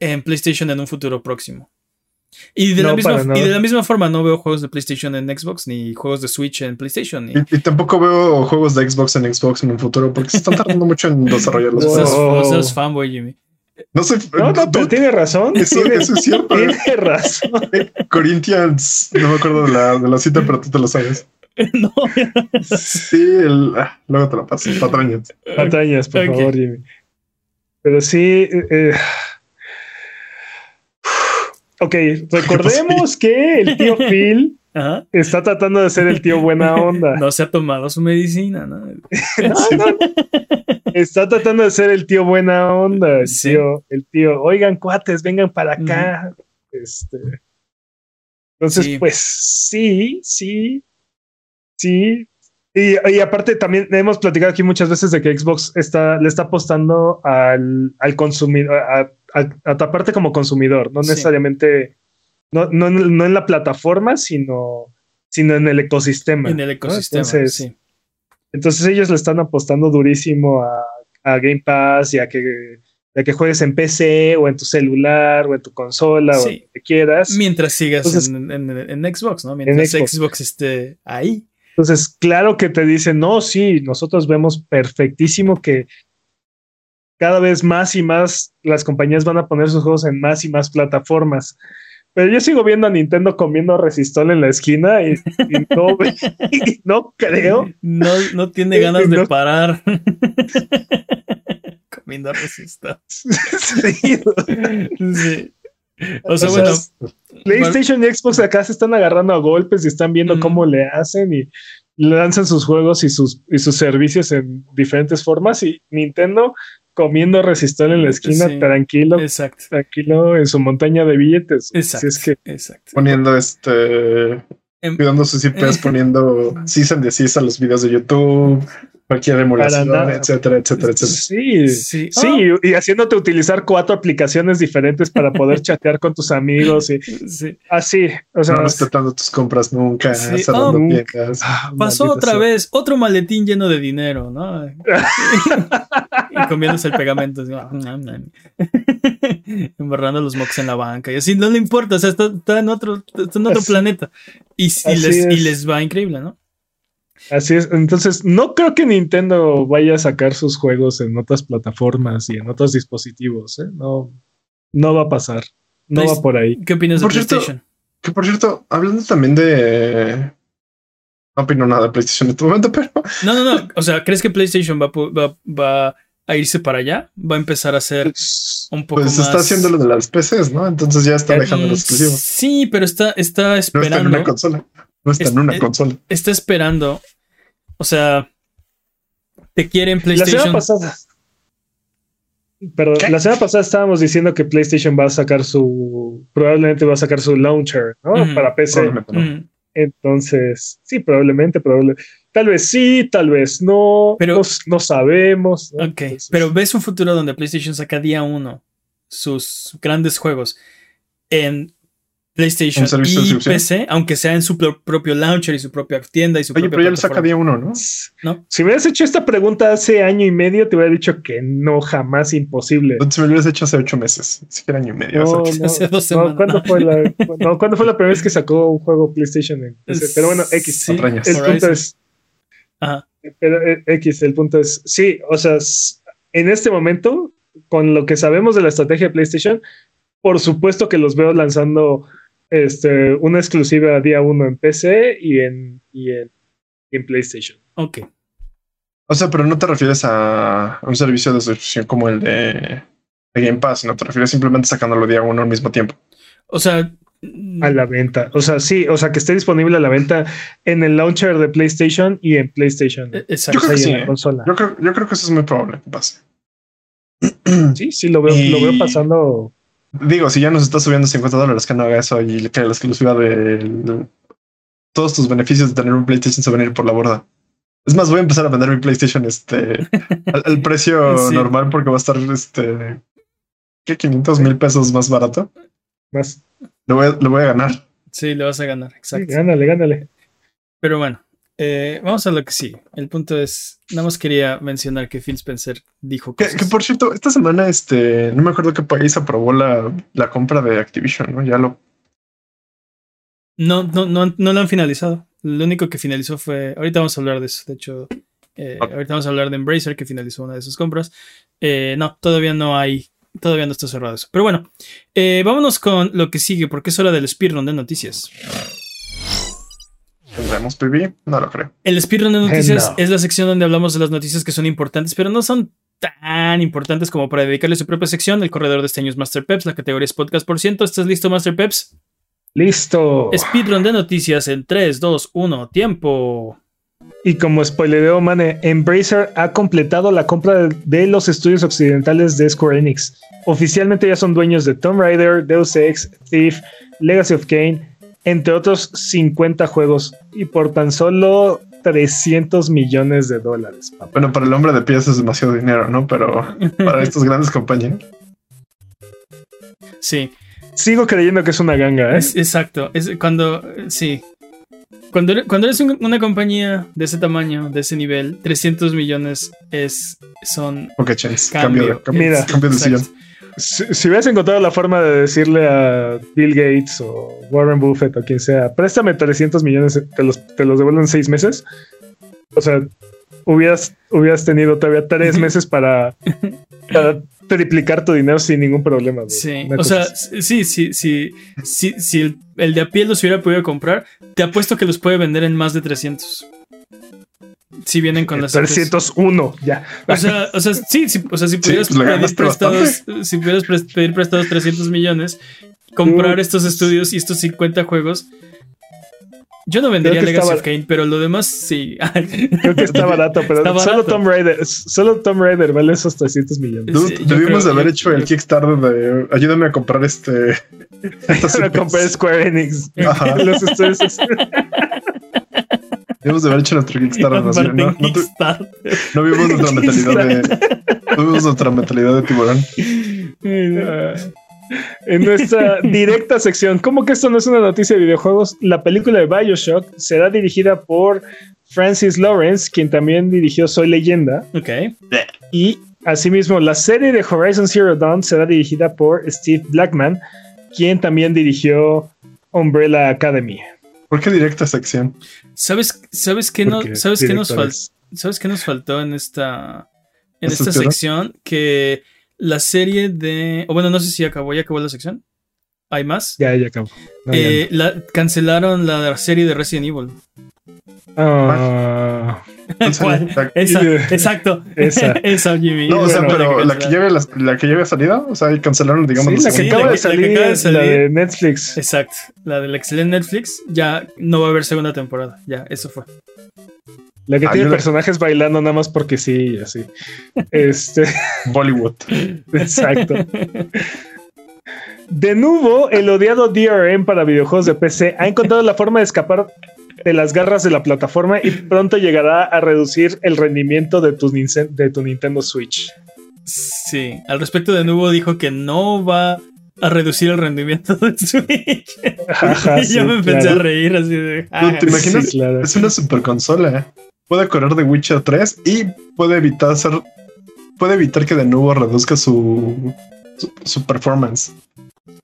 en PlayStation en un futuro próximo. Y de, la, misma, y de la misma forma no veo juegos de PlayStation en Xbox, ni juegos de Switch en PlayStation. Y, tampoco veo juegos de Xbox en Xbox en un futuro, porque se están tardando mucho en desarrollarlos. No fanboy, Jimmy. No sé. No, no, tiene razón. Eso, es cierto. Tiene razón. Corinthians, no me acuerdo de la, de la cita, pero tú te lo sabes. No. Sí, el, ah, luego te lo paso. Patrañas. Patrañas, por favor, Jimmy. Pero sí. Eh, eh ok, recordemos que el tío Phil Está tratando de ser el tío buena onda. No se ha tomado su medicina, ¿no? Está tratando de ser el tío buena onda. El, tío, el tío, oigan, cuates, vengan para acá. Este, entonces, pues sí, sí, sí. Y, aparte también hemos platicado aquí muchas veces de que Xbox está, le está apostando al, al consumidor, a, a, taparte como consumidor, no necesariamente, no, no, no, en la plataforma, sino, sino en el ecosistema. En el ecosistema, entonces, sí. Entonces ellos le están apostando durísimo a, a Game Pass y a que de que juegues en PC o en tu celular o en tu consola o donde quieras. Mientras sigas en, en, Xbox, ¿no? Mientras Xbox. esté ahí. Entonces, claro que te dicen, no, sí, nosotros vemos perfectísimo que cada vez más y más las compañías van a poner sus juegos en más y más plataformas. Pero yo sigo viendo a Nintendo comiendo resistol en la esquina y, no, no, creo. No, no tiene ganas de parar. comiendo resistol. sí. O sea, bueno. PlayStation y Xbox acá se están agarrando a golpes y están viendo cómo le hacen y lanzan sus juegos y sus, y sus servicios en diferentes formas. Y Nintendo comiendo resistol en la esquina, tranquilo, exacto. tranquilo en su montaña de billetes. Exacto. es que, exacto. Poniendo este. Em, cuidando sus IPs, poniendo season de a los videos de YouTube, cualquier emulación, etcétera, etcétera, etcétera. Sí, sí, sí y haciéndote utilizar cuatro aplicaciones diferentes para poder chatear con tus amigos y sí. así, o sea, no respetando tus compras nunca, sí. oh, ah, pasó otra vez, otro maletín lleno de dinero, ¿no? y comiéndose el pegamento, embarrando los mocks en la banca y así no le importa, o sea, está, en otro, está en otro planeta y, y les, y les va increíble, ¿no? Así es, entonces no creo que Nintendo vaya a sacar sus juegos en otras plataformas y en otros dispositivos, ¿eh? No, no va a pasar, no va por ahí. ¿Qué opinas de PlayStation? que por cierto, hablando también de... No opino nada de PlayStation en este momento, pero... No, no, no, o sea, ¿crees que PlayStation va, va, a irse para allá? ¿Va a empezar a hacer pues, un poco pues está haciendo lo de las PCs, ¿no? Entonces ya está dejando los exclusivos. Sí, pero está, está esperando... No está en una consola. No está en una consola. Está esperando o sea, te quieren PlayStation. La semana pasada. Pero la semana pasada estábamos diciendo que PlayStation va a sacar su. Probablemente va a sacar su launcher, ¿no? Para PC. Entonces, sí, probablemente, probablemente. Tal vez sí, tal vez no. Pero, no, sabemos. Ok, pero ves un futuro donde PlayStation saca día uno sus grandes juegos en PlayStation y PC, aunque sea en su propio launcher y su propia tienda y su Oye, pero ya lo saca día uno, ¿no? ¿no? Si me hubieras hecho esta pregunta hace año y medio, te hubiera dicho que no, jamás imposible. Si me lo hubieras hecho hace ocho meses, si siquiera año y medio. No, no, hace dos semanas. ¿cuándo, fue la, ¿cuándo fue la primera vez que sacó un juego PlayStation en PC? Pero bueno, X. Sí, el punto es. Ajá. Pero eh, X, el punto es. Sí, o sea, en este momento, con lo que sabemos de la estrategia de PlayStation, por supuesto que los veo lanzando este, una exclusiva día uno en PC y en, y en, PlayStation. Ok. O sea, pero no te refieres a un servicio de suscripción como el de, Game Pass, no te refieres simplemente sacándolo día uno al mismo tiempo. O sea, a la venta. O sea, sí, o sea, que esté disponible a la venta en el launcher de PlayStation y en PlayStation. E-, exacto. Yo creo que sí. ¿eh? Yo, creo, yo creo, que eso es muy probable que pase. Sí, sí, lo veo, lo veo pasando Digo, si ya nos está subiendo 50 dólares, que no haga eso y que la exclusiva de todos tus beneficios de tener un PlayStation se van a ir por la borda. Es más, voy a empezar a vender mi PlayStation este al, precio normal porque va a estar este ¿qué? 500 mil pesos más barato. Más. Lo voy, a, lo voy a ganar. Sí, lo vas a ganar, exacto. gánale, gánale. Pero bueno, eh, vamos a lo que sí. El punto es, nada más quería mencionar que Phil Spencer dijo que, que por cierto, esta semana, este, no me acuerdo qué país aprobó la, la compra de Activision, ¿no? Ya lo. No, no, no, no lo han finalizado. Lo único que finalizó fue. Ahorita vamos a hablar de eso. De hecho, eh, ahorita vamos a hablar de Embracer, que finalizó una de sus compras. Eh, no, todavía no hay. Todavía no está cerrado eso. Pero bueno, vámonos con lo que sigue, porque es hora del speedrun de noticias. ¿Tendremos PB? No lo creo. El speedrun de noticias es la sección donde hablamos de las noticias que son importantes, pero no son tan importantes como para dedicarle su propia sección. El corredor de este año es Master Peps, la categoría es podcast por ciento. ¿Estás listo, Master Peps? Listo. Speedrun de noticias en 3, 2, 1, tiempo. Y como spoilereo, Mane, Embracer ha completado la compra de los estudios occidentales de Square Enix. Oficialmente ya son dueños de Tomb Raider, Deus Ex, Thief, Legacy of Kane, entre otros 50 juegos. Y por tan solo 300 millones de dólares. Bueno, para el hombre de pies es demasiado dinero, ¿no? Pero para estas grandes compañías. Sí. Sigo creyendo que es una ganga, ¿eh? exacto. Es cuando. Sí. Cuando, cuando eres una compañía de ese tamaño, de ese nivel, 300 millones es. Son. Ok, chance. Cambio, cambio, cambio de sillón. Si, si, hubieras encontrado la forma de decirle a Bill Gates o Warren Buffett o quien sea, préstame 300 millones, te los, te los devuelvo en seis meses. O sea, hubieras, hubieras tenido todavía tres meses para, para triplicar tu dinero sin ningún problema. Sí, o sea, sí, sí, sí, sí, si el, el, de a pie los hubiera podido comprar, te apuesto que los puede vender en más de 300. Si vienen con las 301, ya. O sea, o sea, sí, sí, o sea, si pudieras pues pedir prestados, si pudieras pedir prestados 300 millones, comprar estos estudios y estos 50 juegos, yo no vendería Legacy of Kane, pero lo demás sí. Creo que está barato, pero solo Tom Raider, solo Tom Raider vale esos 300 millones. debimos de haber hecho el Kickstarter de ayúdame a comprar este. Para comprar Square Enix. Ajá. Los estudios. Debimos de haber hecho nuestro Kickstarter. ¿no? No, no, no, vimos nuestra mentalidad de. No vimos nuestra mentalidad de tiburón. En nuestra directa sección, ¿cómo que esto no es una noticia de videojuegos? La película de Bioshock será dirigida por Francis Lawrence, quien también dirigió Soy Leyenda. Ok. Y asimismo, la serie de Horizon Zero Dawn será dirigida por Steve Blackman, quien también dirigió Umbrella Academy. ¿Por qué directa sección? ¿Sabes, sabes qué, no, ¿sabes qué nos faltó? ¿Sabes qué nos faltó en esta, en esta sección? Que la serie de. O bueno, no sé si acabó, ya acabó la sección. ¿Hay más? Ya, ya acabó. Eh, la, cancelaron la serie de Resident Evil. Ah. esa, exacto. Esa. esa, Jimmy. No, o sea, pero la que, lleve la, que lleve salida, o sea, cancelaron, digamos. Sí, la que, acaba, de salir, la de Netflix. Exacto. La del excelente Netflix, ya no va a haber segunda temporada. Ya, eso fue. La que tiene personajes bailando nada más porque sí, así. Este. Bollywood. Exacto. De nuevo, el odiado DRM para videojuegos de PC ha encontrado la forma de escapar de las garras de la plataforma y pronto llegará a reducir el rendimiento de tu, de tu Nintendo Switch. Sí, al respecto de nuevo dijo que no va a reducir el rendimiento del Switch. y yo me empecé a reír así de. ¿Te ah, imaginas? Es una super consola. ¿eh? puede correr de Witcher 3 y puede evitar ser, puede evitar que de nuevo reduzca su, su, performance.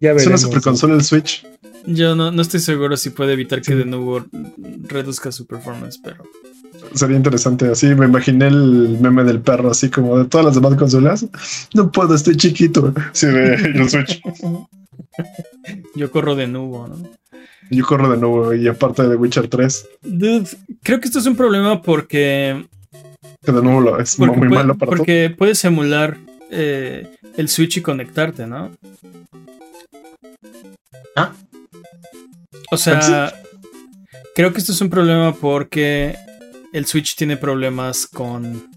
Ya es una super consola el Switch. Yo no, no estoy seguro si puede evitar que de nuevo reduzca su performance, pero. Sería interesante. Así me imaginé el meme del perro, así como de todas las demás consolas. No puedo, estoy chiquito. Sí, de el Switch. Yo corro de nuevo, ¿no? Yo corro de nuevo y aparte de Witcher 3. Dude, creo que esto es un problema porque. Que de nuevo lo es muy malo para Porque puedes emular eh, el Switch y conectarte, ¿no? Ah. O sea, creo que esto es un problema porque el Switch tiene problemas con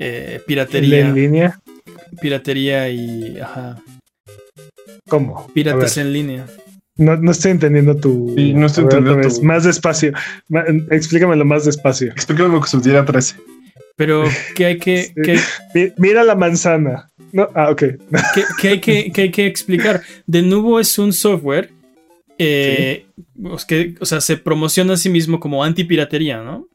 eh, piratería. ¿En línea? Piratería y. Ajá. ¿Cómo? Piratas en línea. No, no estoy entendiendo tu. Sí, no estoy entendiendo tu... Más despacio. Explícamelo más despacio. Explícame lo que sucediera 13. Pero que hay que, Mira la manzana. No, ah, ok. que, hay que, hay que explicar. De nuevo es un software eh, pues que, o sea, se promociona a sí mismo como antipiratería, ¿no?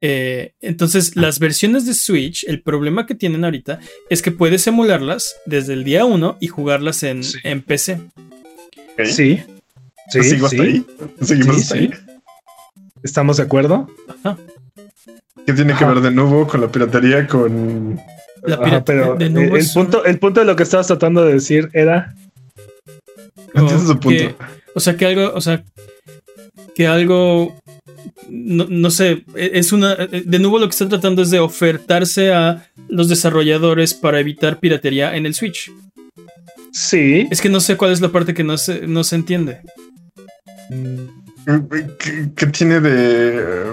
Eh, entonces, las versiones de Switch, el problema que tienen ahorita es que puedes emularlas desde el día 1 y jugarlas en, en PC. Sí. Sí, sí. Seguimos ahí. ¿Estamos de acuerdo? ¿Qué tiene que ver de nuevo con la piratería? Con. La piratería de nuevo el, punto, el punto de lo que estabas tratando de decir era. Su punto. o sea, que algo. O sea, que algo. No, no, sé, e, es una. De nuevo, lo que está tratando es de ofertarse a los desarrolladores para evitar piratería en el Switch. Sí. Es que no sé cuál es la parte que no se, no se entiende. Mm, ¿Qué, tiene de...?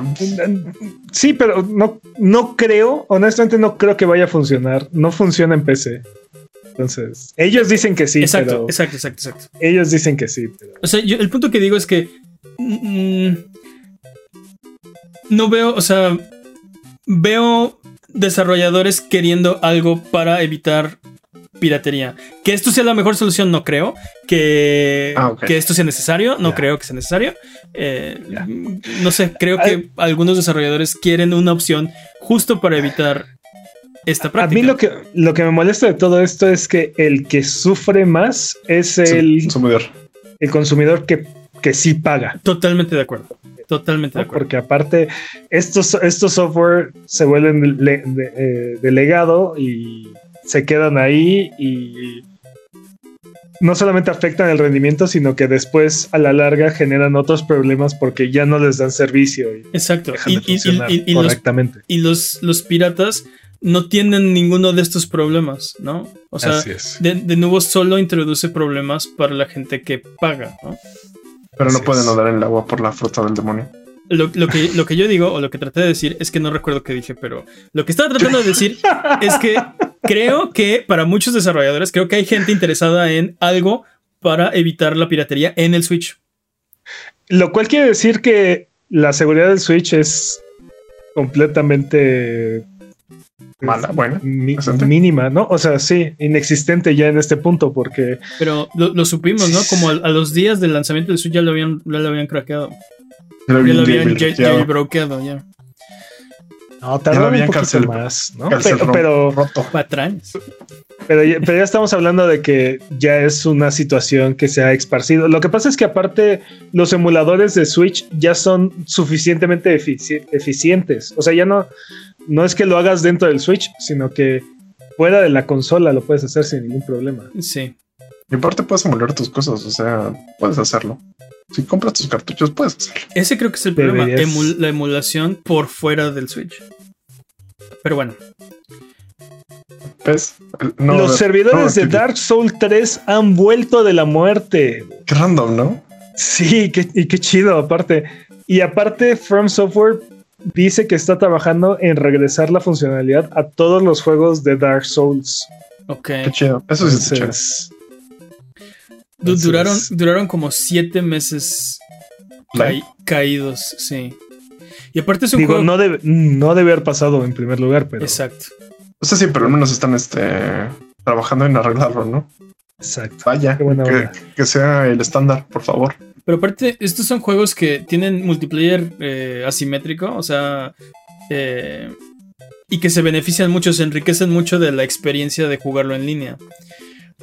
Sí, pero no, no creo, honestamente no creo que vaya a funcionar. No funciona en PC. Entonces, ellos dicen que sí. Exacto, exacto, exacto, exacto. Ellos dicen que sí. O sea, el punto que digo es que... Mm, no veo, o sea, veo desarrolladores queriendo algo para evitar piratería. Que esto sea la mejor solución, no creo. Que, ah, que esto sea necesario, no creo que sea necesario. Eh, no sé, creo que algunos desarrolladores quieren una opción justo para evitar esta práctica. A mí lo que, lo que me molesta de todo esto es que el que sufre más es el consumidor. El consumidor que, que sí paga. Totalmente de acuerdo. Totalmente de acuerdo. Porque aparte, estos, estos software se vuelven de, eh, legado y se quedan ahí y no solamente afectan el rendimiento, sino que después a la larga generan otros problemas porque ya no les dan servicio. Y Exacto. Y, correctamente. y los, los piratas no tienen ninguno de estos problemas, ¿no? O sea, de, de, nuevo solo introduce problemas para la gente que paga, ¿no? Pero no pueden nadar en el agua por la fruta del demonio. Lo, que, lo que yo digo, o lo que traté de decir, es que no recuerdo qué dije, pero lo que estaba tratando de decir es que creo que para muchos desarrolladores, creo que hay gente interesada en algo para evitar la piratería en el Switch. Lo cual quiere decir que la seguridad del Switch es completamente mala, bueno, mínima, ¿no? O sea, sí, inexistente ya en este punto, porque. Pero lo, supimos, ¿no? Como a, los días del lanzamiento del Switch ya lo habían, ya lo habían craqueado. Ya lo habían jailbrokeado, ya. No, tardaron un poquito más, ¿no? Pero, pero, roto. Pero, pero ya estamos hablando de que ya es una situación que se ha esparcido. Lo que pasa es que aparte los emuladores de Switch ya son suficientemente eficientes. O sea, ya no, no es que lo hagas dentro del Switch, sino que fuera de la consola lo puedes hacer sin ningún problema. Sí. Y aparte puedes emular tus cosas, o sea, puedes hacerlo. Si compras tus cartuchos, puedes hacerlo. Ese creo que es el problema, la emulación por fuera del Switch. Pero bueno. ¿Ves? Los servidores de Dark Souls 3 han vuelto de la muerte. Qué random, ¿no? Sí, y qué chido, aparte. Y aparte, From Software dice que está trabajando en regresar la funcionalidad a todos los juegos de Dark Souls. Ok. Qué chido. Eso sí es Duraron, duraron como siete meses caídos, sí. Y aparte es un juego... no, debe, no debe haber pasado en primer lugar, pero. Exacto. O sea, sí, pero al menos están este, trabajando en arreglarlo, ¿no? Exacto. Vaya, que, sea el estándar, por favor. Pero aparte, estos son juegos que tienen multiplayer eh, asimétrico, o sea, eh, y que se benefician mucho, se enriquecen mucho de la experiencia de jugarlo en línea.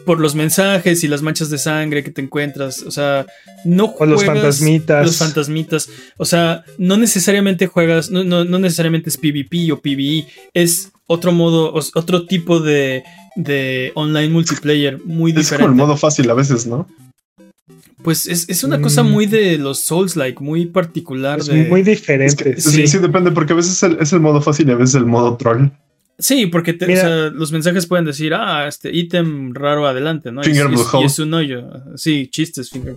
Por los mensajes y las manchas de sangre que te encuentras, o sea, no juegas. los fantasmitas. Los fantasmitas. O sea, no necesariamente juegas, no, no, no necesariamente es PvP o PvE, es otro modo, otro tipo de, de online multiplayer muy diferente. Es como el modo fácil a veces, ¿no? Pues es, una cosa mm. muy de los Souls-like, muy particular. Es muy diferente. sí. sí. depende, porque a veces es el, modo fácil y a veces el modo troll. Sí, porque los mensajes pueden decir, ah, este ítem raro adelante, ¿no? Finger y, es un hoyo. Sí, chistes, Finger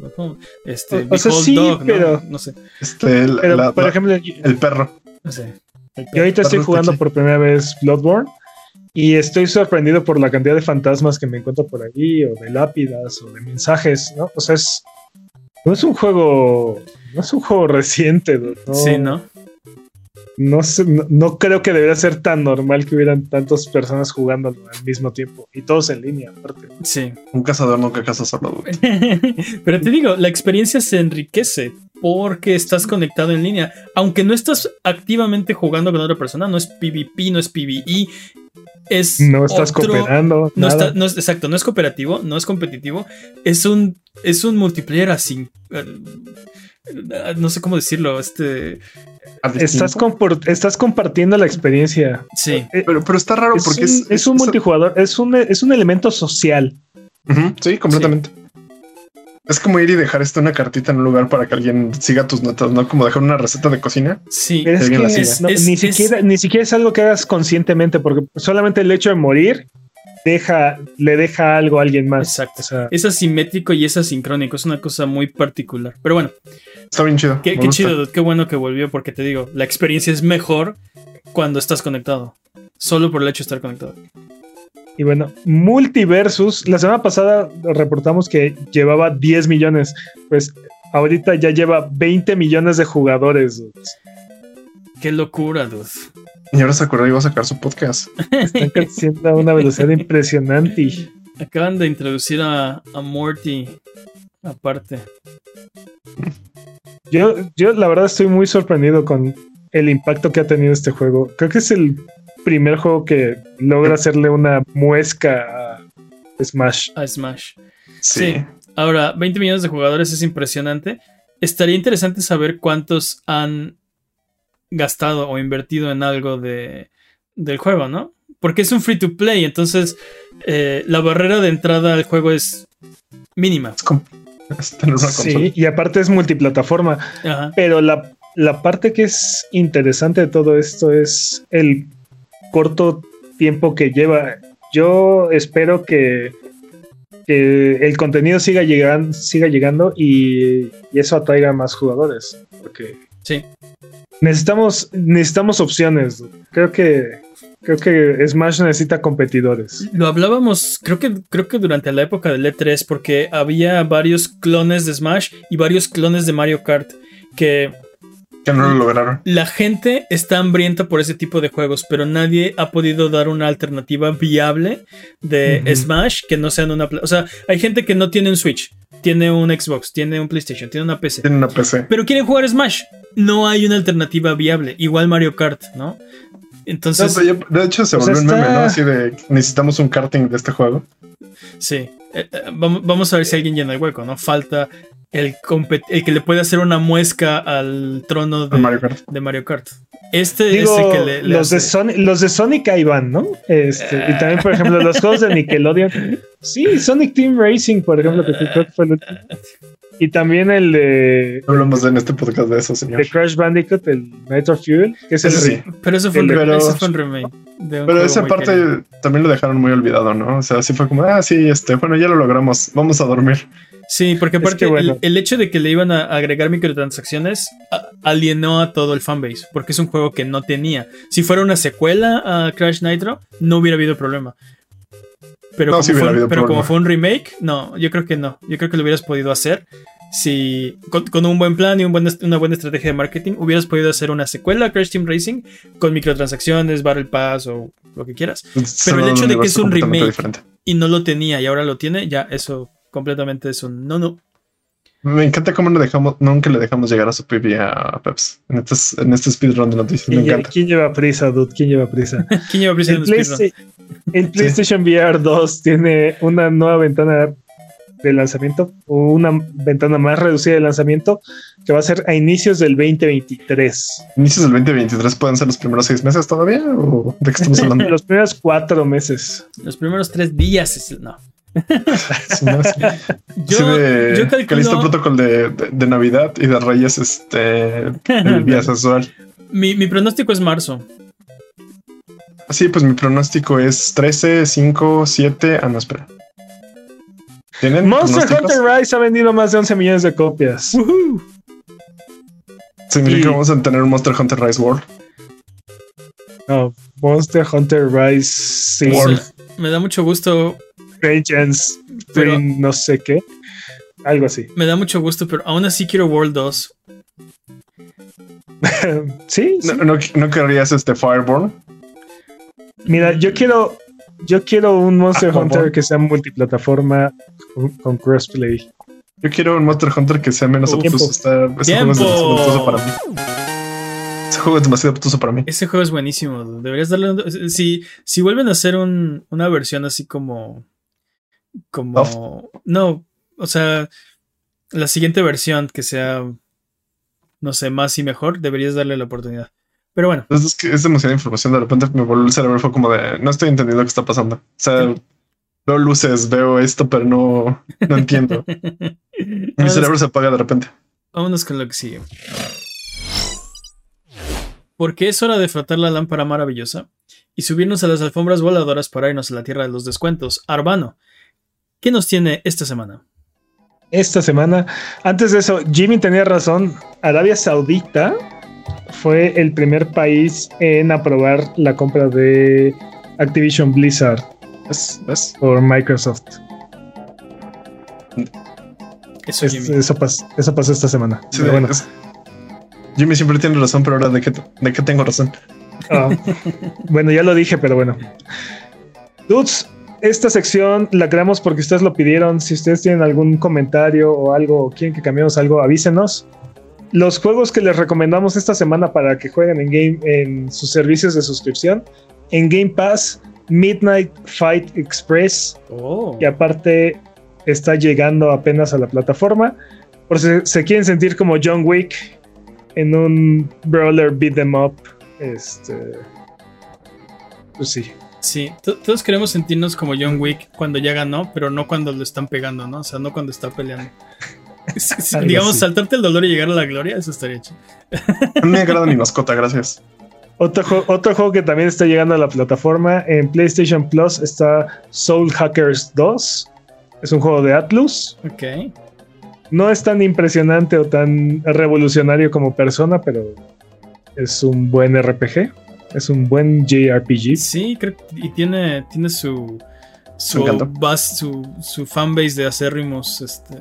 Este, o, sea, sí, pero, ¿no? sé. Este, por ejemplo, el perro. Yo ahorita estoy jugando por primera vez Bloodborne y estoy sorprendido por la cantidad de fantasmas que me encuentro por ahí, o de lápidas, o de mensajes, ¿no? O sea, es, no es un juego. No es un juego reciente, ¿no? Sí, ¿no? No, no, creo que debería ser tan normal que hubieran tantas personas jugando al mismo tiempo y todos en línea, aparte. Sí. Un cazador nunca caza solo. Pero te digo, la experiencia se enriquece porque estás conectado en línea. Aunque no estás activamente jugando con otra persona, no es PvP, no es PvE, es no estás cooperando. No, está, no es, exacto, no es cooperativo, no es competitivo. Es un, es un multiplayer así. Eh, no sé cómo decirlo. Este. Estás, estás compartiendo la experiencia. Sí. Eh, pero, pero está raro porque es, un, multijugador, es un, es un elemento social. sí, completamente. Es como ir y dejar esto una cartita en un lugar para que alguien siga tus notas, ¿no? Como dejar una receta de cocina. Sí, es que ni, siquiera, ni siquiera es algo que hagas conscientemente, porque solamente el hecho de morir deja, le deja algo a alguien más. Exacto. es asimétrico y es asincrónico. Es una cosa muy particular. Pero bueno. Está bien chido. Qué, chido, qué bueno que volvió, porque te digo, la experiencia es mejor cuando estás conectado. Solo por el hecho de estar conectado. Y bueno, Multiversus, la semana pasada reportamos que llevaba 10 millones. Pues ahorita ya lleva 20 millones de jugadores. Qué locura, dude. Y ahora se acordó y iba a sacar su podcast. Están creciendo a una velocidad impresionante. Acaban de introducir a, a Morty aparte. Yo, yo la verdad estoy muy sorprendido con el impacto que ha tenido este juego. Creo que es el primer juego que logra hacerle una muesca a Smash. A Smash. Sí. sí. Ahora, 20 millones de jugadores es impresionante. Estaría interesante saber cuántos han gastado o invertido en algo de, del juego, ¿no? Porque es un free to play, entonces eh, la barrera de entrada al juego es mínima. sí, y aparte es multiplataforma. Pero la, la parte que es interesante de todo esto es el corto tiempo que lleva. Yo espero que, el contenido siga, llegando siga llegando y, y, eso atraiga más jugadores. Porque sí. Necesitamos, necesitamos opciones. Creo que creo que Smash necesita competidores. Lo hablábamos, creo que, creo que durante la época del E3, porque había varios clones de Smash y varios clones de Mario Kart que. Que no lo lograron. La gente está hambrienta por ese tipo de juegos, pero nadie ha podido dar una alternativa viable de Smash que no sean una. O sea, hay gente que no tiene un Switch, tiene un Xbox, tiene un PlayStation, tiene una PC. Tiene una PC. Pero quieren jugar Smash no hay una alternativa viable. Igual Mario Kart, ¿no? Entonces. de hecho, se volvió un meme, ¿no? Así de necesitamos un karting de este juego. Sí. Eh, eh, vamos, a ver si alguien llena el hueco, ¿no? Falta el, el que le puede hacer una muesca al trono de Mario Kart. Este es el que le, los, de Sonic, los de Sonic ahí van, ¿no? Este, y también, por ejemplo, los juegos de Nickelodeon. Sí, Sonic Team Racing, por ejemplo, que creo que fue el último. Y también el de. Hablamos en este podcast de eso, señor. De Crash Bandicoot, el Nitro Fuel, que es el. Sí. Pero eso fue, un, remake. pero esa parte también lo dejaron muy olvidado, ¿no? O sea, así fue como, ah, sí, este, bueno, ya lo logramos, vamos a dormir. Sí, porque aparte el, hecho de que le iban a agregar microtransacciones alienó a todo el fanbase, porque es un juego que no tenía. Si fuera una secuela a Crash Nitro, no hubiera habido problema. Pero, como, fue, pero como fue un remake, no, yo creo que no. Yo creo que lo hubieras podido hacer si con, un buen plan y un una buena estrategia de marketing hubieras podido hacer una secuela a Crash Team Racing con microtransacciones, Battle Pass o lo que quieras. Pero el hecho de que es un remake y no lo tenía y ahora lo tiene, ya eso completamente es un no no. Me encanta cómo no dejamos, nunca le dejamos llegar a su pipi a Peps en este, en este speedrun de noticias. Me encanta. ¿Quién lleva prisa, dude? ¿Quién lleva prisa? ¿Quién lleva prisa en el, el PlayStation VR 2 tiene una nueva ventana de lanzamiento o una ventana más reducida de lanzamiento que va a ser a inicios del 2023. ¿Inicios del 2023 pueden ser los primeros seis meses todavía? ¿O de qué estamos hablando? los primeros cuatro meses. Los primeros tres días. No. yo, yo calculo... protocolo de, de, Navidad y de Reyes este, el día sexual. Mi, mi pronóstico es marzo. Sí, pues mi pronóstico es 13, 5, 7. Ah, no, espera. Monster Hunter Rise ha vendido más de 11 millones de copias. ¿Significa que vamos a tener un Monster Hunter Rise World? No, Monster Hunter Rise World. Me da mucho gusto. Vengeance, pero no sé qué. Algo así. Me da mucho gusto, pero aún así quiero World 2. sí. No, no, querrías este Fireborn? Mira, yo quiero yo quiero un Monster ah, Hunter que sea multiplataforma con, crossplay. Yo quiero un Monster Hunter que sea menos obtuso. ese juego es demasiado obtuso para mí. Ese juego es demasiado obtuso para mí. Ese juego es buenísimo. Deberías darle. Si, si vuelven a hacer una versión así como. Como. No, o sea. La siguiente versión que sea. No sé, más y mejor, deberías darle la oportunidad. Pero bueno. Es, que es demasiada información. De repente me volvió el cerebro. Fue como de no estoy entendiendo qué está pasando. O sea, veo luces, veo esto, pero no, no entiendo. Mi cerebro se apaga de repente. Vámonos con lo que sigue. Porque es hora de frotar la lámpara maravillosa y subirnos a las alfombras voladoras para irnos a la tierra de los descuentos. Arbano, ¿qué nos tiene esta semana? Esta semana, antes de eso, Jimmy tenía razón. Arabia Saudita fue el primer país en aprobar la compra de Activision Blizzard por Microsoft. Eso, eso, pasó esta semana. Jimmy siempre tiene razón, pero ahora de qué, de qué tengo razón. Ah. bueno, ya lo dije, pero bueno. Dudes, esta sección la creamos porque ustedes lo pidieron. Si ustedes tienen algún comentario o algo, o quieren que cambiemos algo, avísenos. Los juegos que les recomendamos esta semana para que jueguen en game en sus servicios de suscripción, en Game Pass, Midnight Fight Express. Oh. Y aparte está llegando apenas a la plataforma. Por si se quieren sentir como John Wick en un brawler beat them up este. Pues sí. Sí, todos queremos sentirnos como John Wick cuando ya ganó, pero no cuando lo están pegando, ¿no? O sea, no cuando está peleando. digamos, saltarte el dolor y llegar a la gloria, eso estaría chido. Me agrada mi mascota, gracias. Otro, otro juego que también está llegando a la plataforma en PlayStation Plus está Soul Hackers 2. Es un juego de Atlus. Ok. No es tan impresionante o tan revolucionario como persona, pero es un buen RPG. Es un buen JRPG. Sí, creo y tiene, tiene su su, su, su fanbase de acérrimos, este,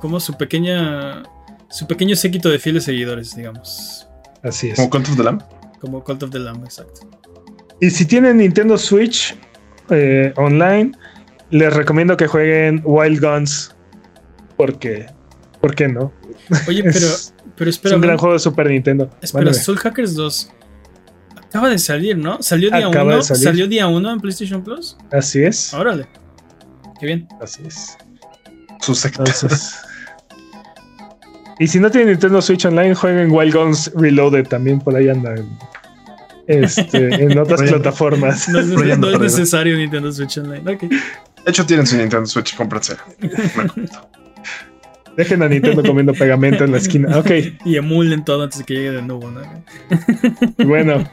como su pequeña, su pequeño séquito de fieles seguidores, digamos. Así es. Como Cult of the Lamb. Como Cult of the Lamb, exacto. Y si tienen Nintendo Switch eh, online, les recomiendo que jueguen Wild Guns. Porque, ¿por qué no? Oye, pero pero espera. Es un gran juego de Super Nintendo. Espera, Soul Hackers 2 acaba de salir, ¿no? ¿Salió día 1? ¿Salió día 1 en PlayStation Plus? Así es. Órale. Qué bien. Así es. Sus sectores. y si no tienen Nintendo Switch Online, jueguen Wild Guns Reloaded. También por ahí andan. Este, en otras plataformas. No, es, necesario Nintendo Switch Online. Okay. De hecho, tienen su Nintendo Switch, cómprense. Dejen a Nintendo comiendo pegamento en la esquina. Ok. Y emulen todo antes de que llegue de nuevo, ¿no? Bueno.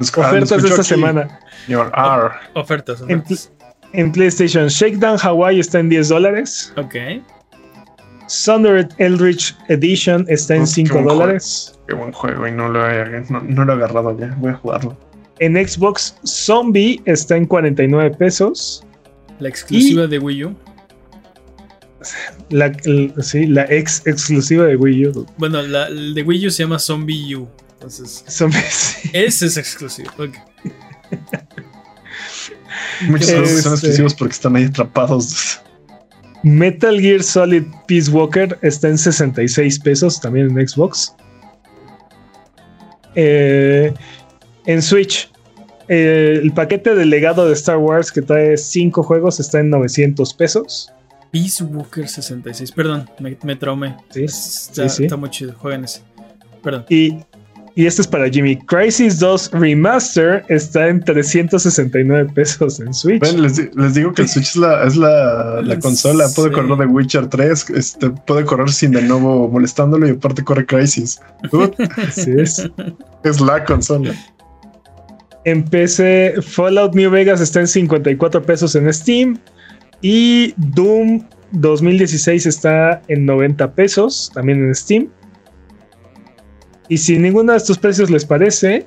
ofertas de esta semana. ofertas. En, PlayStation, Shakedown Hawaii está en 10 dólares. Ok. Sundered Eldritch Edition está en 5 dólares. Qué buen juego y no lo, he, no lo he agarrado ya. Voy a jugarlo. En Xbox, Zombie está en 49 pesos. La exclusiva de Wii U. La, sí, la ex exclusiva de Wii U. Bueno, la de Wii U se llama Zombie U. Entonces, ese es exclusivo. Muchos juegos son este, exclusivos porque están ahí atrapados. Metal Gear Solid Peace Walker está en 66 pesos también en Xbox. Eh, en Switch, eh, el paquete de legado de Star Wars que trae 5 juegos está en 900 pesos. Peace Walker 66. Perdón, me, me traumé. Sí, está, sí, está, muy chido. Jueguen ese. Perdón. Y, y este es para Jimmy. Crisis 2 Remaster está en 369 pesos en Switch. les, digo que el Switch es la, es la, la consola. Puede correr de Witcher 3. Este, puede correr sin de nuevo molestándolo y aparte corre Crisis. Así es. Es la consola. En PC, Fallout New Vegas está en 54 pesos en Steam. Y Doom 2016 está en 90 pesos, también en Steam. Y si ninguno de estos precios les parece,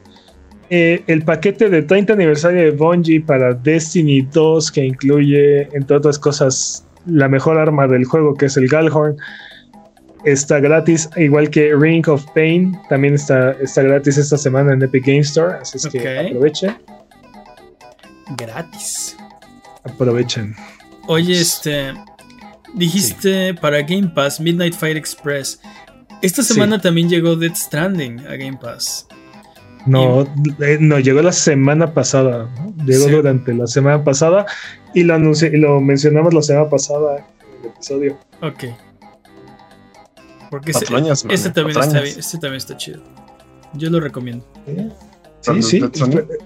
eh, el paquete de 30 aniversario de Bungie para Destiny 2, que incluye, entre otras cosas, la mejor arma del juego, que es el Galhorn, está gratis, igual que Ring of Pain, también está, está gratis esta semana en Epic Game Store, así es que aprovechen. Gratis. Aprovechen. Oye, este. Dijiste para Game Pass Midnight Fire Express. Esta semana también llegó Dead Stranding a Game Pass. No, eh, no, llegó la semana pasada. Llegó durante la semana pasada y lo anuncié, y lo mencionamos la semana pasada en el episodio. Ok. Porque este, también está, este también está chido. Yo lo recomiendo. Sí, sí.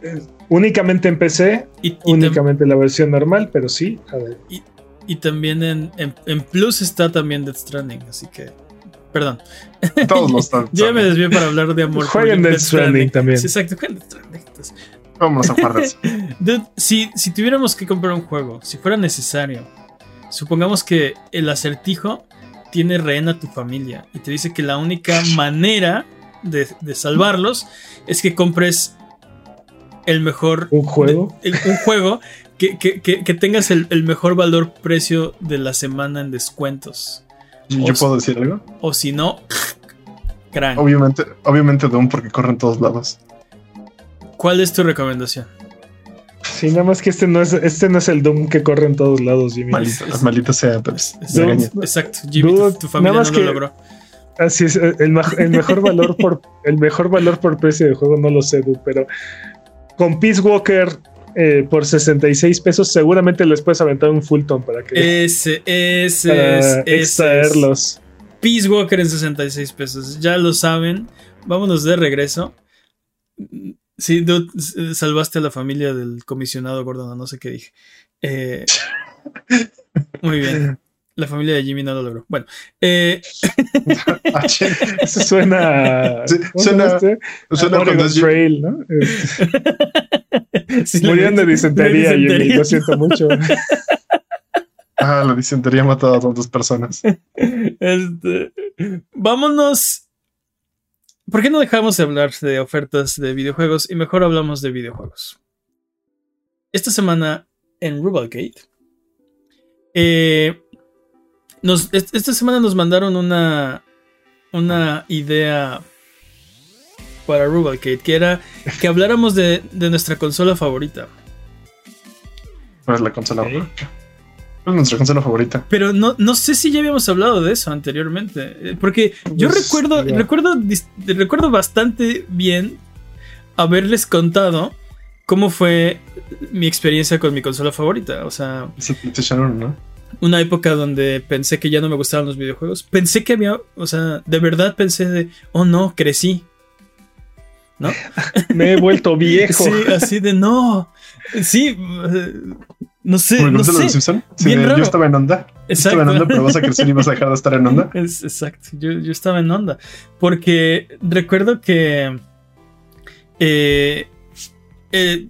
Eh, únicamente en PC, y, únicamente la versión normal, pero sí. Y, también en, en, Plus está también Death Stranding, así que Perdón. Todos los están. Yo ya me desvié para hablar de amor. Jueguen Death Stranding también. Sí, exacto, jueguen Death Stranding. Entonces, Vámonos a jugar si, si tuviéramos que comprar un juego, si fuera necesario, supongamos que el acertijo tiene rehén a tu familia y te dice que la única manera de, de salvarlos es que compres el mejor ¿Un juego? de- el- un juego que, que- que- que tengas el, el mejor valor precio de la semana en descuentos. ¿Yo puedo decir algo? O si no, crank. Obviamente, obviamente Doom porque corre en todos lados. ¿Cuál es tu recomendación? Sí, nada más que este no es, este no es el Doom que corre en todos lados, Jimmy. Maldita, maldita sea, pero Es- es- exacto, Jimmy, tu, Dude, tu familia nada no lo que- logró. Así es, el, maj- el mejor valor por el mejor valor por precio de juego no lo sé, dude, pero con Peace Walker eh, por 66 pesos seguramente les puedes aventar un Fulton para que Ese, ese para es, ese es. extraerlos. Peace Walker en 66 pesos. Ya lo saben. Vámonos de regreso. Sí, dude, s- salvaste a la familia del comisionado Gordon, no sé qué dije. Eh, muy bien. La familia de Jimmy no lo logró. Bueno, eh, Ah. Eso suena Sí, ¿cómo se llama suena- este? Suena Oregon cuando es- Trail, ¿no? Sí, la- Murieron de disentería, de Jimmy, lo siento mucho. Ah, la disentería ha matado a tantas personas. Este, vámonos. ¿Por qué no dejamos de hablar de ofertas de videojuegos y mejor hablamos de videojuegos? Esta semana en Rubalcade. eh, nos, est- esta semana nos mandaron una, una idea para Rubalcade, que era que habláramos de, de nuestra consola favorita. ¿Cuál es la consola? Ok. ¿Cuál es nuestra consola favorita? Pero no, no sé si ya habíamos hablado de eso anteriormente. eh, Porque yo Pues, recuerdo, recuerdo, recuerdo bastante bien haberles contado cómo fue mi experiencia con mi consola favorita. O sea, Es el PlayStation 1, ¿no? Una época donde pensé que ya no me gustaban los videojuegos. Pensé que había, o sea, de verdad pensé de, oh no, crecí. ¿No? Me he vuelto viejo. Sí, así de no. Sí, eh, no sé, ¿Me no sé. Simpson? Sí, Bien de, raro. yo estaba en onda. Yo Estaba en Exacto. onda, pero vas a crecer y vas a dejar de estar en onda. Es, exacto, yo, yo estaba en onda. Porque recuerdo que eh, eh,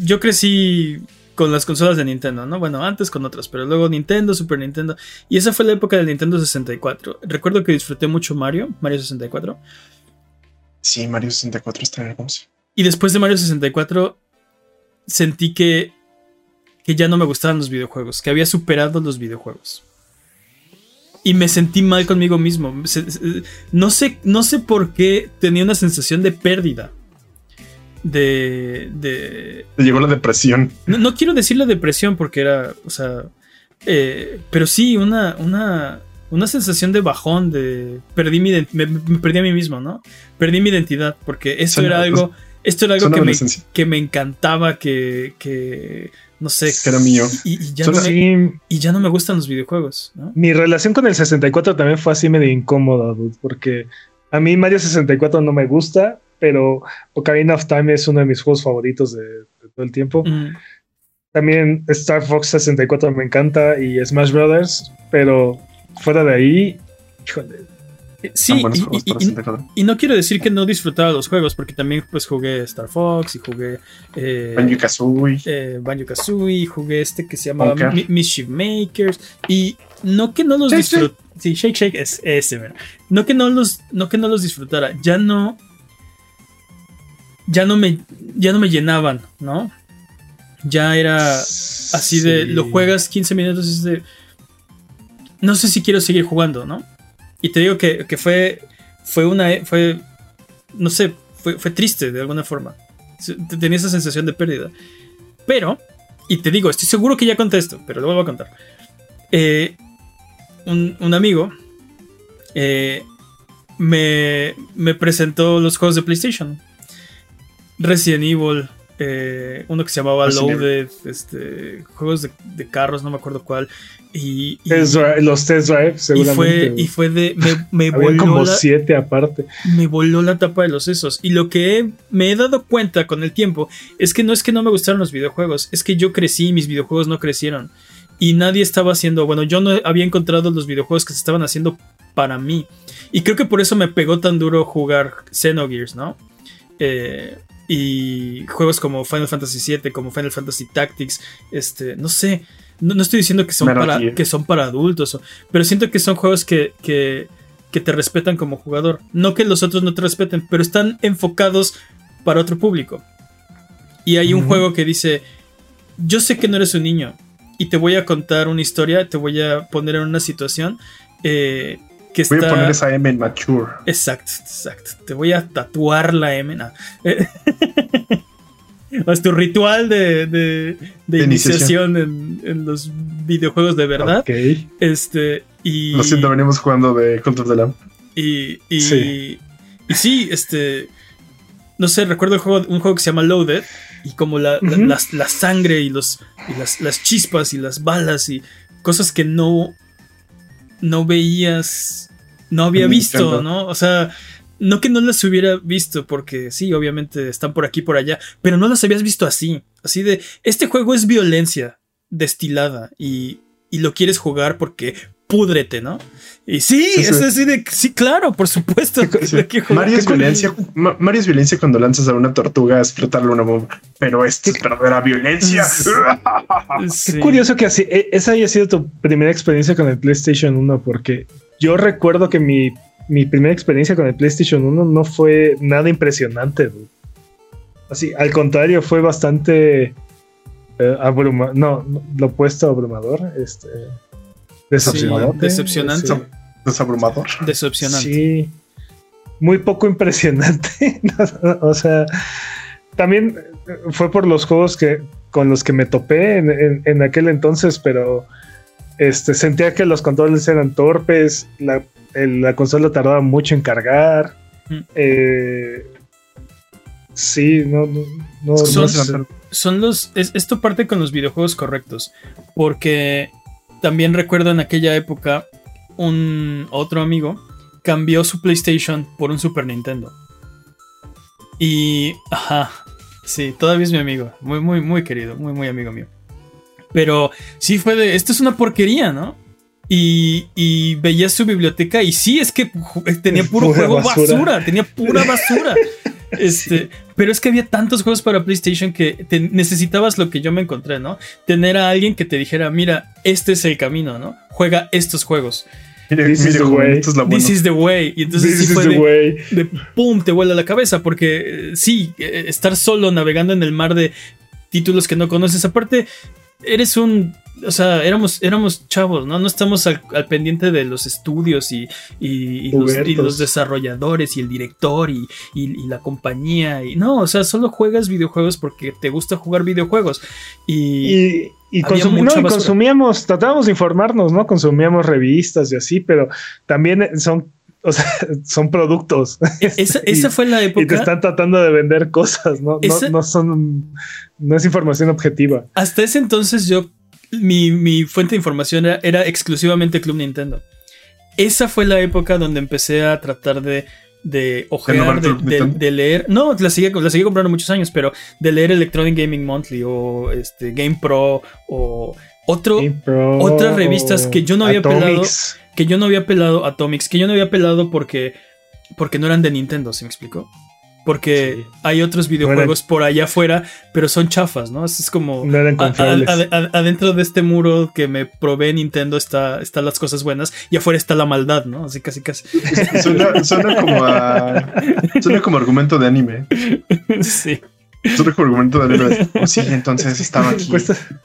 yo crecí con las consolas de Nintendo, ¿no? Bueno, antes con otras, pero luego Nintendo, Super Nintendo. Y esa fue la época del Nintendo 64. Recuerdo que disfruté mucho Mario, Mario 64. Sí, Mario 64 está hermoso. Y después de Mario 64 sentí que, que ya no me gustaban los videojuegos, que había superado los videojuegos. Y me sentí mal conmigo mismo. No sé, no sé por qué tenía una sensación de pérdida. De. de Te llegó la depresión. no, no quiero decirle depresión porque era. O sea. eh, pero sí, una. una una sensación de bajón, de perdí mi me, me perdí a mí mismo, ¿no? Perdí mi identidad, porque esto Suena- era algo, esto era Es algo que me, que me encantaba, que, que no sé, Que era mío. y, y ya no me, y ya no me gustan los videojuegos, ¿no? mi relación con el 64 también fue así medio incómoda, dude, porque a mí Mario 64 no me gusta, pero Ocarina of Time es uno de mis juegos favoritos de, de todo el tiempo. Mm, También Star Fox 64 me encanta y Smash Brothers, pero fuera de ahí, híjole, Sí, y, juegos y- para y- 64. y no quiero decir que no disfrutaba los juegos, porque también pues jugué Star Fox y jugué eh, Banjo-Kazooie. eh, Banjo Kazooie, jugué este que se llamaba. Mi- Mischief Makers y no que no los disfrutara. Sí, Shake Shake es ese, ¿verdad? No que no los, no que no los disfrutara, ya no, ya no me, ya no me llenaban, ¿no? Ya era así de, lo juegas 15 minutos y es de, no sé si quiero seguir jugando, ¿no? Y te digo que, que fue, fue una, fue, no sé, fue, fue triste de alguna forma. Tenía esa sensación de pérdida. Pero, y te digo, estoy seguro que ya conté esto, pero lo vuelvo a contar. Eh, un, un amigo eh, me, me presentó los juegos de PlayStation. Resident Evil, eh, uno que se llamaba Resident Evil. Loaded, este, juegos de, de carros, no me acuerdo cuál. Y, y- Test Drive- los test drive, y seguramente. fue, dude. y fue de. Me, me voló como la- siete aparte. me voló la tapa de los sesos. Y lo que he- me he dado cuenta con el tiempo es que no es que no me gustaron los videojuegos, es que yo crecí y mis videojuegos no crecieron. Y nadie estaba haciendo, bueno, yo no había encontrado los videojuegos que se estaban haciendo para mí. Y creo que por eso me pegó tan duro jugar Xenogears, ¿no? Eh, y juegos como Final Fantasy VII, como Final Fantasy Tactics, este, no sé, no, estoy diciendo que son, para, que son para adultos, pero siento que son juegos que, que, que te respetan como jugador. No que los otros no te respeten, pero están enfocados para otro público. Y hay un juego que dice, yo sé que no eres un niño y te voy a contar una historia, te voy a poner en una situación eh, que voy a poner esa M en mature. Exacto, exacto. Te voy a tatuar la M. es tu ritual de, iniciación, en, los videojuegos de verdad. Este, y, Lo siento, venimos jugando de Cult of the Lamb. Y, y, sí. y sí, este. No sé, recuerdo el juego, un juego que se llama Loaded. Y como la, la, sangre y, los, las, las, chispas y las balas y cosas que no. No veías. No había visto, ¿no? O sea no que no las hubiera visto, porque sí, obviamente están por aquí por allá, pero no las habías visto así. Así de, este juego es violencia destilada y, y lo quieres jugar porque púdrete, ¿no? Y sí, es así de, sí, claro, por supuesto. Mario, es violencia, Mario es violencia cuando lanzas a una tortuga a explotarle una bomba, pero esto es verdadera violencia. Qué curioso que así, e, esa haya sido tu primera experiencia con el PlayStation 1, porque yo recuerdo que mi mi primera experiencia con el PlayStation 1 no fue nada impresionante. Así, al contrario, fue bastante eh, abrumador. No, lo opuesto abrumador. Este, decepcionante. decepcionante. Desabrumador. Decepcionante. Sí. Muy poco impresionante. o sea, también fue por los juegos que con los que me topé en, en aquel entonces, pero este, sentía que los controles eran torpes, la la consola tardaba mucho en cargar. Mm. Eh, sí, no, no, son, los. esto parte con los videojuegos correctos. Porque también recuerdo en aquella época. Un otro amigo cambió su PlayStation por un Super Nintendo. Y. Ajá. Sí, todavía es mi amigo. Muy, muy, muy querido. Muy, muy amigo mío. Pero sí fue de. Esto es una porquería, ¿no? Y, y veías su biblioteca y sí, es que tenía puro juego basura. tenía pura basura. Este, Pero es que había tantos juegos para PlayStation que necesitabas lo que yo me encontré, ¿no? Tener a alguien que te dijera, mira, este es el camino, ¿no? Juega estos juegos. This, is, the way. This is the way. Y entonces sí fue de, pum, te vuela la cabeza. Porque sí, eh, estar solo navegando en el mar de títulos que no conoces. Aparte, eres un o sea, éramos, éramos chavos, ¿no? No estamos al, pendiente de los estudios y, y, los, desarrolladores y el director y, la compañía. Y, no, o sea, solo juegas videojuegos porque te gusta jugar videojuegos. Y, y, consumíamos, tratábamos de informarnos, ¿no? Consumíamos revistas y así, pero también son o sea, son productos. E-, esa, fue la época. Y te están tratando de vender cosas, ¿no? no, no, son. No es información objetiva. Hasta ese entonces yo mi, fuente de información era, exclusivamente Club Nintendo. Esa fue la época donde empecé a tratar de, de ojear, de, leer. No, la seguí, la comprando muchos años, pero de leer Electronic Gaming Monthly o este, Game Pro o otro, otras revistas que yo no había pelado. Que yo no había pelado Atomics, que yo no había pelado porque, porque no eran de Nintendo, ¿se me explicó? Porque hay otros videojuegos por allá afuera, pero son chafas, ¿no? Es como adentro de este muro que me provee Nintendo está, están las cosas buenas y afuera está la maldad, ¿no? Así casi casi. Suena, como suena como argumento de anime. Sí. Otro argumento de oh, sí, entonces estaba aquí.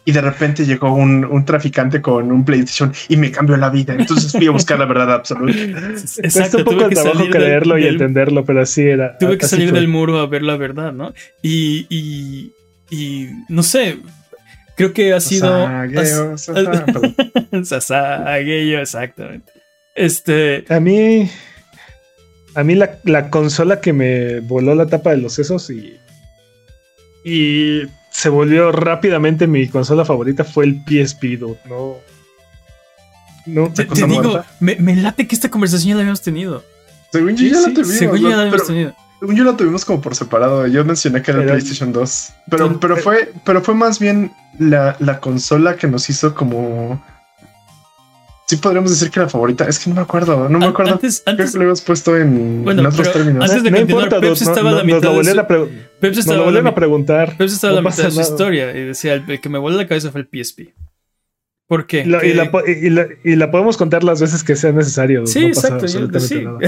Y de repente llegó un, traficante con un PlayStation y me cambió la vida. Entonces fui a buscar la verdad absoluta. Exacto. un poco el trabajo creerlo y entenderlo, pero así era. Tuve que salir del muro a ver la verdad, ¿no? Y, y, y no sé. Creo que ha sido. Sasagueyo, exactamente. Este. A mí. A mí la, la consola que me voló la tapa de los sesos y y se volvió rápidamente mi consola favorita fue el PSP, no. No, te, digo, me, late que esta conversación ya la habíamos tenido. Según yo ya la tuvimos. Según yo ya la habíamos tenido. Según yo la tuvimos como por separado. Yo mencioné que era el PlayStation 2. Pero, pero, fue, pero fue más bien la, la consola que nos hizo como sí podríamos decir que la favorita. Es que no me acuerdo, no me acuerdo. Antes, Creo antes, que lo habías puesto en, Bueno, en otros términos. antes de no continuar, importa, Peps estaba a la no- mitad nos lo de su- a pre- Peps nos estaba lo a la volvieron a mitad- preguntar. Peps estaba a No la mitad de su nada. historia y decía, el, el que me voló la cabeza fue el PSP. ¿Por qué? Lo- y, ¿Qué- la, po- y, la, y la podemos contar las veces que sea necesario. Sí, no exacto. yo- absolutamente sí. nada.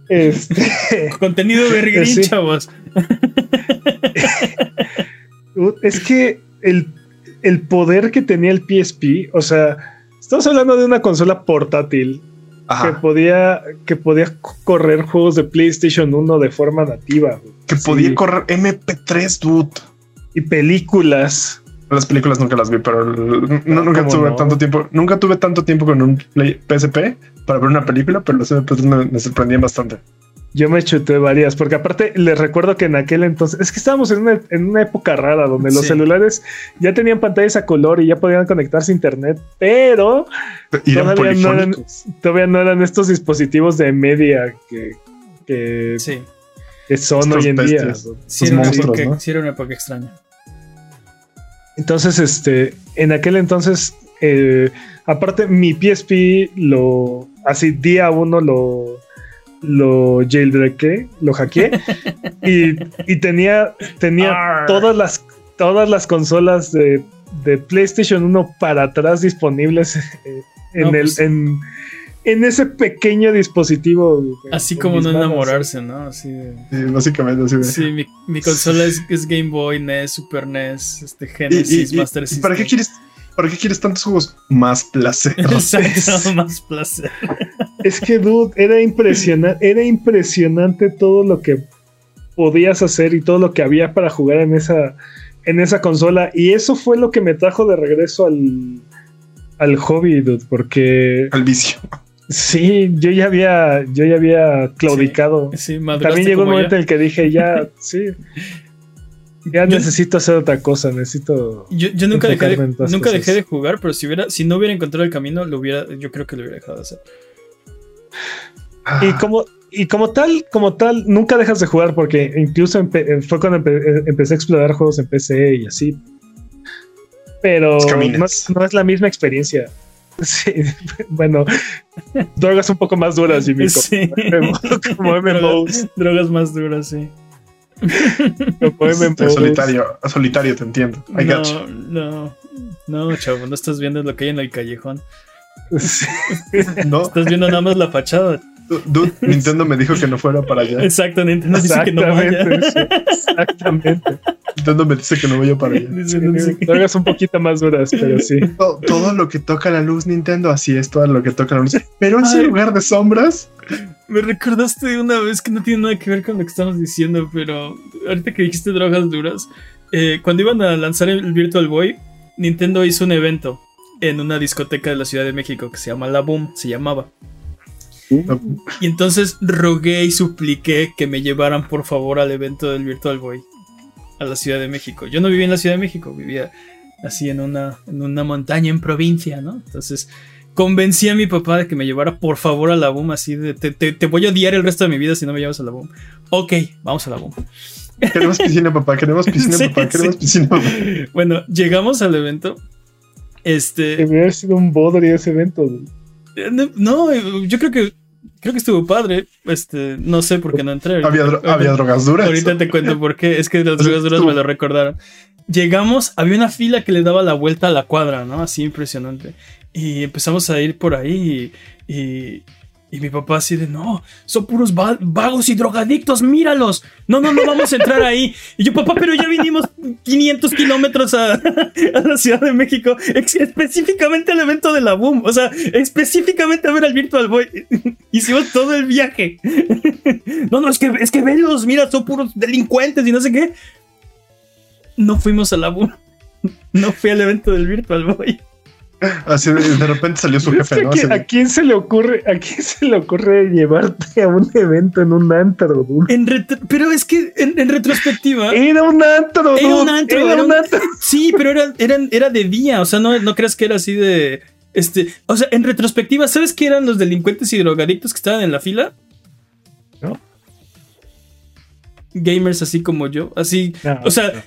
Este, Contenido vergrín, Sí. chavos. es que el, el poder que tenía el PSP, o sea, estamos hablando de una consola portátil que podía, que podía correr juegos de PlayStation 1 de forma nativa Que Sí. podía correr MP3, dude. y películas. Las películas nunca las vi, pero no, nunca ¿Cómo tuve no? tanto tiempo. Nunca tuve tanto tiempo con un PSP para ver una película, pero los MP3 me, me sorprendían bastante. Yo me chuté varias, porque aparte les recuerdo que en aquel entonces, es que estábamos en una, en una época rara donde los Sí. celulares ya tenían pantallas a color y ya podían conectarse a internet, pero eran Todavía no eran- todavía no eran estos dispositivos de media que, que, Sí. que son Estos hoy en día. bestias. ¿no? Sí, Los era una monstruos, época, ¿no? sí era una época extraña. Entonces, este, en aquel entonces, eh, aparte mi PSP lo, así día uno lo, lo jailbreaké, lo hackeé y, y tenía, tenía Arr. todas las, todas las consolas de, de PlayStation 1 para atrás disponibles eh, en, No, el, pues- en, en ese pequeño dispositivo. Así como no manos. enamorarse, ¿no? Así de- Sí, básicamente así de. Sí, mi, mi consola es, es Game Boy, NES, Super NES, este Genesis, y- y- Master y System. ¿Para qué quieres? ¿Para qué quieres tantos juegos? Más placer. Exacto, más placer. Es que, dude, era impresionante, era impresionante todo lo que podías hacer y todo lo que había para jugar en esa, en esa consola. Y eso fue lo que me trajo de regreso al, al hobby, dude, porque Al vicio. sí, yo ya había, yo ya había claudicado. Sí, maduraste También llegó un momento en el que dije, ya, sí, ya Yo- necesito hacer otra cosa, necesito... Yo, yo nunca, dejé de, nunca cosas. dejé de jugar, pero si hubiera, si no hubiera encontrado el camino, lo hubiera, yo creo que lo hubiera dejado de hacer. Y como, y como tal, como tal, nunca dejas de jugar porque incluso empe- eh, fue cuando empe- eh, empecé a explorar juegos en PC y así. Pero no, caminas. no es la misma experiencia. Sí, bueno, drogas un poco más duras, Jimmy. Sí. Como MMOs. Drogas más duras, sí. Este, MMOs. solitario, solitario, te entiendo. I. No, no, no, chavo, no estás viendo lo que hay en el callejón. Sí. No, Estás viendo nada más la fachada. Dude, Nintendo me dijo que no fuera para allá. Exacto, Nintendo dice que no Exactamente. vaya. sí, Exactamente. Nintendo me dice que no vaya para allá. Dice- que- un poquito más duras, pero sí. Todo, todo lo que toca la luz, Nintendo, así es todo lo que toca la luz. Pero ese Ay. lugar de sombras, Me recordaste una vez que no tiene nada que ver con lo que estamos diciendo, pero ahorita que dijiste drogas duras, eh, cuando iban a lanzar el Virtual Boy, Nintendo hizo un evento en una discoteca de la Ciudad de México que se llama La Boom, se llamaba. Y entonces rogué y supliqué que me llevaran por favor al evento del Virtual Boy a la Ciudad de México. Yo no vivía en la Ciudad de México, vivía así en una, en una montaña en provincia, ¿no? Entonces convencí a mi papá de que me llevara por favor a la boom, así de te, te- te voy a odiar el resto de mi vida si no me llevas a la boom. Ok, vamos a la boom. queremos piscina, papá, queremos piscina, Sí, papá, queremos sí. piscina, papá. Bueno, llegamos al evento. Este. Debería haber sido un bodrio ese evento. No, yo creo que. Creo que estuvo padre. Este. No sé por qué no entré. Había, dro- había drogas duras. Ahorita te cuento por qué. Es que las drogas duras me lo recordaron. Llegamos, había una fila que le daba la vuelta a la cuadra, ¿no? Así impresionante. Y empezamos a ir por ahí y, y, y mi papá así de, no, son puros va- vagos y drogadictos, míralos. No, no, no vamos a entrar ahí. Y yo, papá, pero ya vinimos 500 kilómetros a, a la Ciudad de México, específicamente al evento de la Boom. O sea, específicamente a ver al Virtual Boy. Hicimos todo el viaje. No, no, es que, es que velos, mira, son puros delincuentes y no sé qué. No fuimos a la boom. No fui al evento del Virtual Boy. Así de, de repente salió su jefe. ¿a, Así quién, de, a quién se le ocurre, a quién se le ocurre llevarte a un evento en un antro, dude? En retro- pero es que en, en retrospectiva. Era un antro, Era un antro, era era un un- antro. Sí, pero era, eran- era de día. O sea, no, no creas que era así de. Este. O sea, en retrospectiva, ¿sabes qué eran los delincuentes y drogadictos que estaban en la fila? ¿No? Gamers así como yo. Así. No, O sea, no.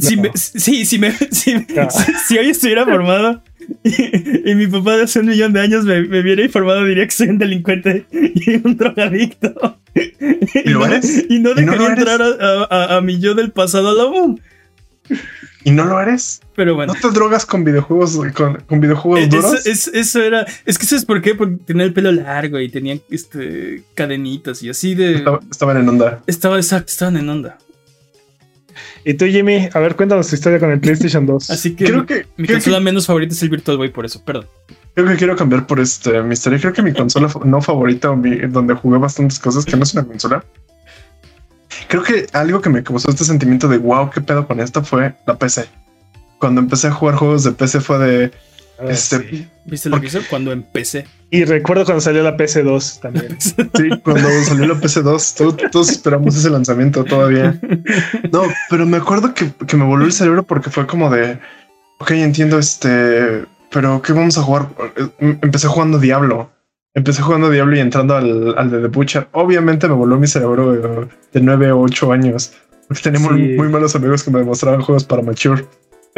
Si No. me, sí, si me, si, No. si- si hoy estuviera formado, y, mi papá de hace un millón de años me, me hubiera informado diría que soy un delincuente y un drogadicto. ¿Y, lo no, eres? Y no ¿Y no dejaría entrar a, a- a mi yo del pasado a la boom. ¿Y no lo eres? Pero bueno. ¿No te drogas con videojuegos, con, con videojuegos duros? Eso, es- eso era. Es que ¿sabes por qué? Porque tenía el pelo largo y tenía este, cadenitas y así de. Estaba- estaban en onda. Estaba exacto, estaban en onda. Y tú, Jimmy, a ver, cuéntanos tu historia con el PlayStation 2. Así que Creo mi, que, mi creo, consola que, menos favorita es el Virtual Boy, por eso, perdón. creo que quiero cambiar por este mi historia. Creo que mi consola no favorita, o mi- donde jugué bastantes cosas, que no es una consola. Creo que algo que me causó este sentimiento de wow, qué pedo con esto fue la PC. Cuando empecé a jugar juegos de PC fue de Ah, este, sí. ¿Viste lo ¿Por que hizo? Cuando empecé. Y recuerdo cuando salió la PC2 también. Sí, cuando salió la PC2, todo- todos esperamos ese lanzamiento todavía. No, pero me acuerdo que, que me volvió el cerebro porque fue como de, ok, entiendo este, pero ¿qué vamos a jugar? Em- Empecé jugando Diablo. Empecé jugando Diablo y entrando al, al de The Butcher. Obviamente me volvió mi cerebro de, de 9 o 8 años. Porque tenía muy malos amigos que me demostraban juegos para mature.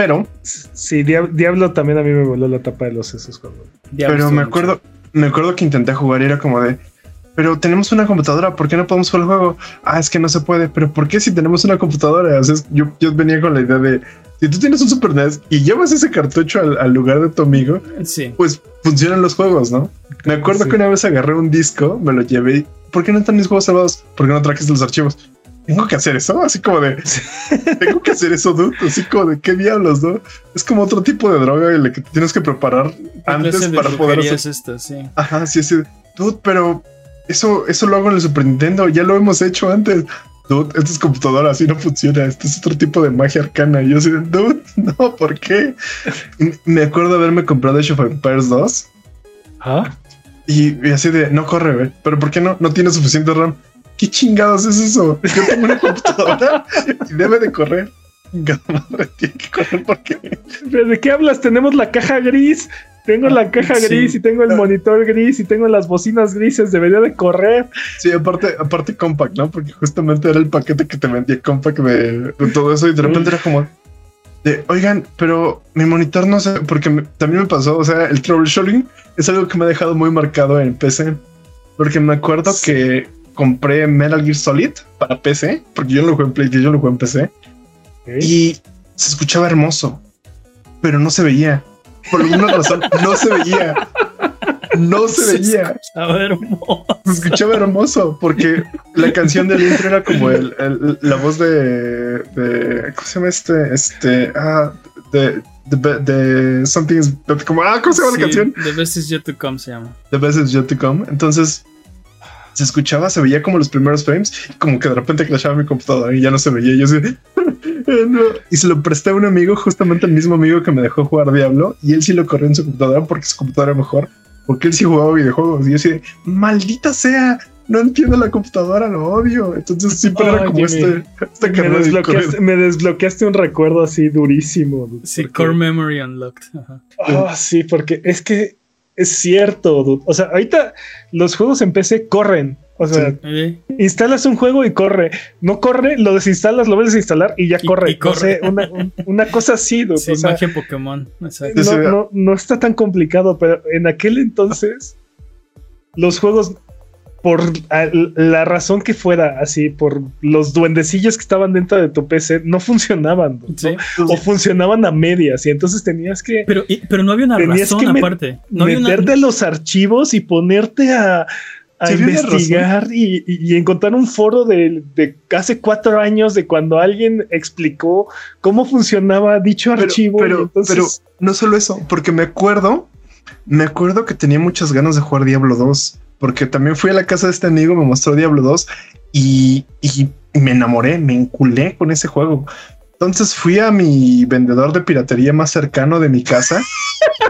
Pero, Sí, Dia- Diablo también a mí me voló la tapa de los sesos cuando. Diablo pero me acuerdo, me acuerdo que intenté jugar y era como de, pero tenemos una computadora, ¿por qué no podemos jugar el juego? Ah, es que no se puede, pero ¿por qué si tenemos una computadora? O sea, yo, yo venía con la idea de, si tú tienes un Super NES y llevas ese cartucho al, al lugar de tu amigo, Sí. pues funcionan los juegos, ¿no? Me acuerdo Sí. que una vez agarré un disco, me lo llevé ¿por qué no están mis juegos salvados? ¿Por qué no trajes los archivos? Tengo que hacer eso, así como de, tengo que hacer eso, dude, así como de, ¿qué diablos, no? Es como otro tipo de droga en la que te tienes que preparar ¿Qué antes para poder hacer es esta? Sí. Ajá, sí, sí. Dude, pero eso, eso lo hago en el Super Nintendo. Ya lo hemos hecho antes. Dude, esto es computadora, así no funciona. Esto es otro tipo de magia arcana. Y yo así, de, dude, no, ¿por qué? Y me acuerdo haberme comprado Age of Empires 2 ¿Ah? y, y así de, no corre, güey. Pero ¿por qué no? No tiene suficiente RAM. ¿Qué chingados es eso? Yo tengo una computadora y debe de correr. Madre, tiene que correr porque ¿Pero ¿De qué hablas? Tenemos la caja gris. Tengo la caja Sí. gris y tengo el monitor gris y tengo las bocinas grises. Debería de correr. Sí, aparte, aparte Compact, ¿no? Porque justamente era el paquete que te vendía Compact de, de todo eso y de repente era como de, oigan, pero mi monitor no sé, porque me- también me pasó, o sea, el troubleshooting es algo que me ha dejado muy marcado en PC, porque me acuerdo Sí. que compré Metal Gear Solid para PC, porque yo no lo jugué en PlayStation, yo lo jugué en PC, y se escuchaba hermoso, pero no se veía. Por alguna razón, no se veía. No se veía. A ver, mo- Se escuchaba hermoso porque la canción del intro era como el, el- la voz de, de ¿cómo se llama este? Este, ah, de, de, de Something is Better, como, ah, ¿cómo se llama Sí, la canción? The Best is Yet to Come se llama. The Best is Yet to Come. Entonces se escuchaba, se veía como los primeros frames, y como que de repente crashaba mi computadora y ya no se veía. Y yo así, "Eh, no". Y se lo presté a un amigo, justamente el mismo amigo que me dejó jugar Diablo, y él sí lo corrió en su computadora porque su computadora era mejor, porque él sí jugaba videojuegos. Y yo así, maldita sea, no entiendo la computadora, lo odio. Entonces siempre era Ay, como Jimmy. este, este Me de desbloqueaste, me desbloqueaste un recuerdo así durísimo. Sí, porque- Core Memory Unlocked. Ajá. Ah, sí, porque es que es cierto, dude. O sea, ahorita los juegos en PC corren. O sea, Sí. Instalas un juego y corre. No corre, lo desinstalas, lo vuelves a instalar y ya Y- corre. y corre. No sé, una, un- una cosa así, dude. Sí, o sea, magia Pokémon. Exacto. No, no está tan complicado, pero en aquel entonces los juegos, por la razón que fuera, así, por los duendecillos que estaban dentro de tu PC, no funcionaban. ¿no? Sí. O funcionaban a medias y entonces tenías que Pero, y- pero no había una Tenías razón aparte. No había una- meterte a los archivos y ponerte a, a Sí, había una investigar y, encontrar un foro de, de hace cuatro años de cuando alguien explicó cómo funcionaba dicho Pero, archivo. pero, entonces, pero no solo eso, porque me acuerdo, me acuerdo que tenía muchas ganas de jugar Diablo 2, porque también fui a la casa de este amigo, me mostró Diablo 2 y, y me enamoré, me enculé con ese juego. Entonces fui a mi vendedor de piratería más cercano de mi casa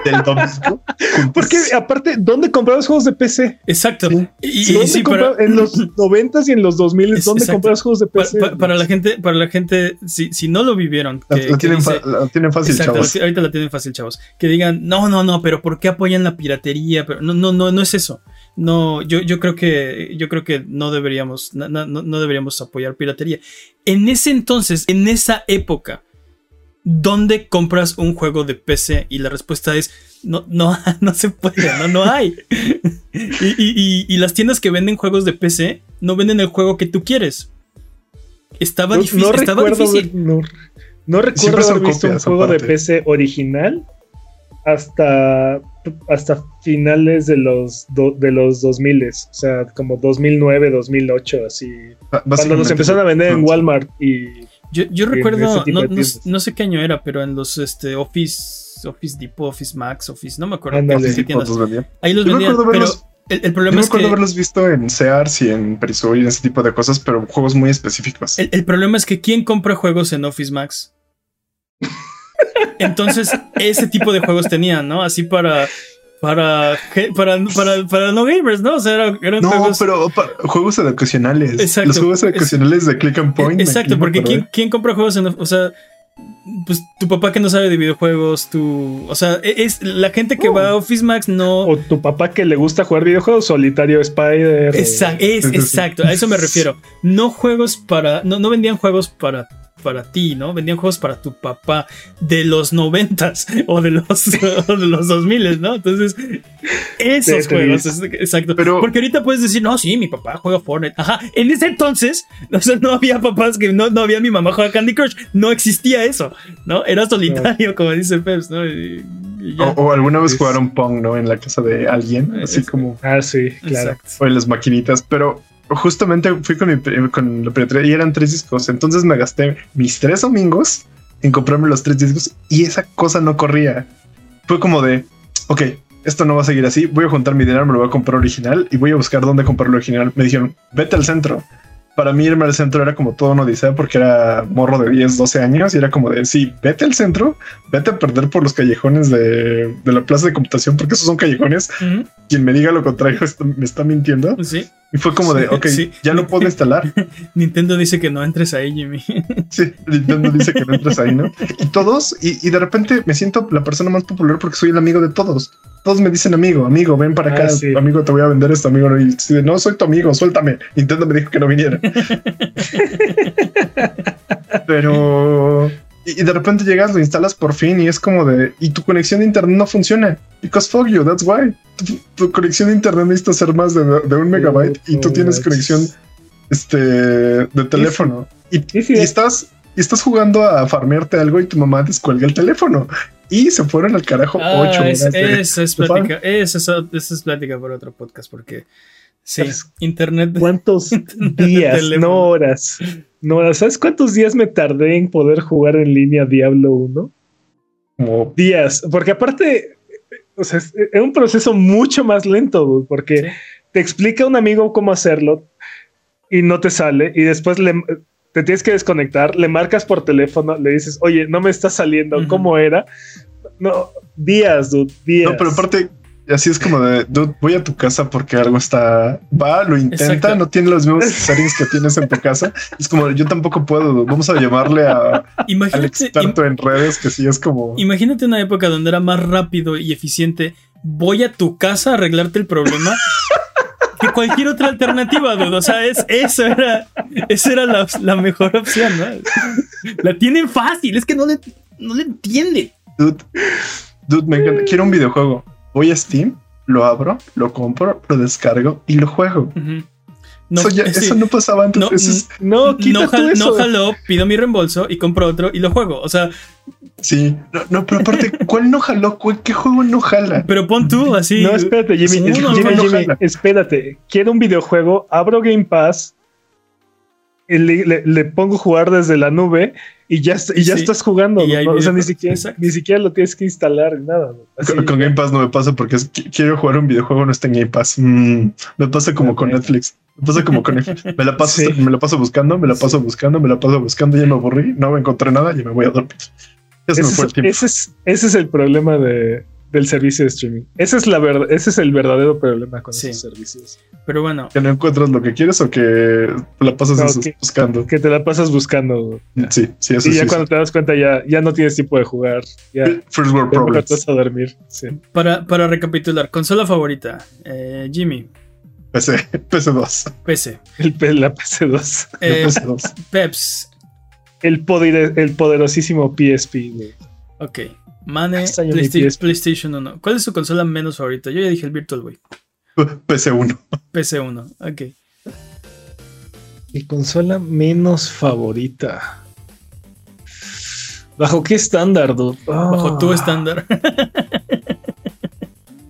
del domingo. porque aparte, ¿dónde comprabas juegos de PC? Exacto. Sí. Y, Sí, y ¿Dónde sí, para? En los 90s y en los 2000 Es- ¿dónde exacto. comprabas juegos de PC? pa- para la gente, para la gente, si, si no lo vivieron, La, que- la que tienen, dice- fa- la tienen fácil, Exacto, chavos. ahorita- ahorita la tienen fácil, chavos. Que digan, no, no, no, pero ¿por qué apoyan la piratería? Pero no, no, no, no es eso. No, yo, yo creo que, yo creo que no deberíamos, no, no- no deberíamos apoyar piratería. En ese entonces, en esa época, ¿dónde compras un juego de PC? Y la respuesta es No, no, no se puede, no, no hay. Y, las tiendas que venden juegos de PC no venden el juego que tú quieres. Estaba difícil. No estaba recuerdo, difícil. No, recuerdo haber visto un juego de PC original hasta, hasta finales de los, de los 2000, o sea, como 2009, 2008, así. Cuando nos empezaron a vender en Walmart y... Yo, recuerdo, no, sé qué año era, pero en los este, Office, Office Depot, Office Max, Office, no me acuerdo. Ahí los vendían, pero el, problema es que... haberlos visto en Sears y en Perisur y ese tipo de cosas, pero juegos muy específicos. El, problema es que ¿quién compra juegos en Office Max? Entonces, ese tipo de juegos tenían, ¿no? Así para para, para, para, no gamers, ¿no? O sea, eran, no, pero juegos educacionales. Exacto. Los juegos educacionales de Click and Point. Exacto, porque ¿quién, ¿quién, compra juegos en, o sea, pues tu papá que no sabe de videojuegos, tu, o sea, e, es la gente que va a Office Max no o tu papá que le gusta jugar videojuegos, solitario Spider. Exacto, es, exacto, a eso me refiero. No juegos para no no vendían juegos para para ti, ¿no? Vendían juegos para tu papá de los noventas o de los, o de los dos miles, ¿no? Entonces, esos juegos, exacto. Pero, Porque ahorita puedes decir, no, sí, mi papá juega Fortnite. Ajá, en ese entonces, no había papás que no, no había mi mamá juega Candy Crush, no existía eso, ¿no? Era solitario, como dice Peps, ¿no? o, alguna vez jugaron Pong, ¿no? En la casa de alguien, así como. Ah, sí, claro. O en las maquinitas, pero justamente fui con, mi, con la y eran tres discos. Entonces me gasté mis tres domingos en comprarme los tres discos y esa cosa no corría. Fue como de, ok, esto no va a seguir así. Voy a juntar mi dinero, me lo voy a comprar original y voy a buscar dónde comprarlo original. Me dijeron, vete al centro. Para mí irme al centro era como todo una odisea porque era morro de 10, 12 años y era como de, sí, vete al centro, vete a perder por los callejones de, la plaza de computación porque esos son callejones. Quien me diga lo contrario me está mintiendo. Sí. Y fue como de, ok, ya lo puedo instalar. Nintendo dice que no entres ahí, Jimmy. sí, Nintendo dice que no entres ahí, ¿no? Y todos, y, de repente me siento la persona más popular porque soy el amigo de todos. Todos me dicen amigo, amigo, ven para acá, ah, amigo, te voy a vender esto, amigo. Y no soy tu amigo, suéltame. Nintendo me dijo que no viniera. Pero y, de repente llegas, lo instalas por fin y es como de, y tu conexión de internet no funciona. Because fuck you, that's why. Tu, conexión de internet necesita ser más de, un megabyte y tú tienes conexión este, de teléfono. Y, estás, y estás jugando a farmearte algo y tu mamá descuelga el teléfono. Y se fueron al carajo ah, ocho horas. Esa es plática, esa es plática por otro podcast porque sí, internet. ¿Cuántos días, no horas? No, ¿sabes cuántos días me tardé en poder jugar en línea Diablo 1? Como días, porque aparte, o sea, es, un proceso mucho más lento, porque te explica un amigo cómo hacerlo y no te sale, y después le, te tienes que desconectar, le marcas por teléfono, le dices, oye, no me está saliendo, ¿cómo era? No, días, dude, días. No, pero aparte, así es como de, voy a tu casa porque algo está, va, lo intenta, no tiene los mismos settings que tienes en tu casa. Es como, yo tampoco puedo, vamos a llamarle a, al experto en redes que sí es como... Imagínate una época donde era más rápido y eficiente, voy a tu casa a arreglarte el problema. que cualquier otra alternativa, dude. O sea, es, eso era, esa era la, mejor opción, ¿no? La tienen fácil, es que no le, no le entiende. Dude, dude, me encanta. Quiero un videojuego voy a Steam, lo abro, lo compro, lo descargo y lo juego. No, eso, no pasaba antes. No, no, no, jaló, pido mi reembolso y compro otro y lo juego. O sea. Sí, no, pero aparte, ¿cuál no jaló? ¿Qué juego no jala? Pero pon tú así. No, espérate, Jimmy, Jimmy, espérate. Quiero un videojuego, abro Game Pass, le, le, pongo jugar desde la nube y ya, y ya estás jugando. O sea, ni siquiera, ni siquiera lo tienes que instalar ni nada. con, Game Pass no me pasa porque quiero jugar un videojuego, no está en Game Pass. Mm, me pasa como con Netflix. Me pasa como con Netflix. Me la paso, me la paso buscando, me la paso buscando, me la paso buscando, ya me aburrí, no me encontré nada y me voy a dormir. Ese, es, ese es el problema de, del servicio de streaming. Ese es la verdad, ese es el verdadero problema con esos servicios. Pero bueno. Que no encuentras lo que quieres o que la pasas buscando. Que te la pasas buscando. Sí, sí, eso Y ya cuando te das cuenta ya, ya no tienes tiempo de jugar. Ya First world problems. a dormir. Para, para recapitular, consola favorita, eh, Jimmy. PC, PC2. PC. El, la PC2. Eh, PC2. Peps. El, poder, el poderosísimo PSP. Ok. Mane, PlayStation. PlayStation 1. ¿Cuál es su consola menos favorita? Yo ya dije el Virtual Boy. PC1. PC1. Ok. Mi consola menos favorita. ¿Bajo qué estándar, dude? Bajo Ah. tu estándar.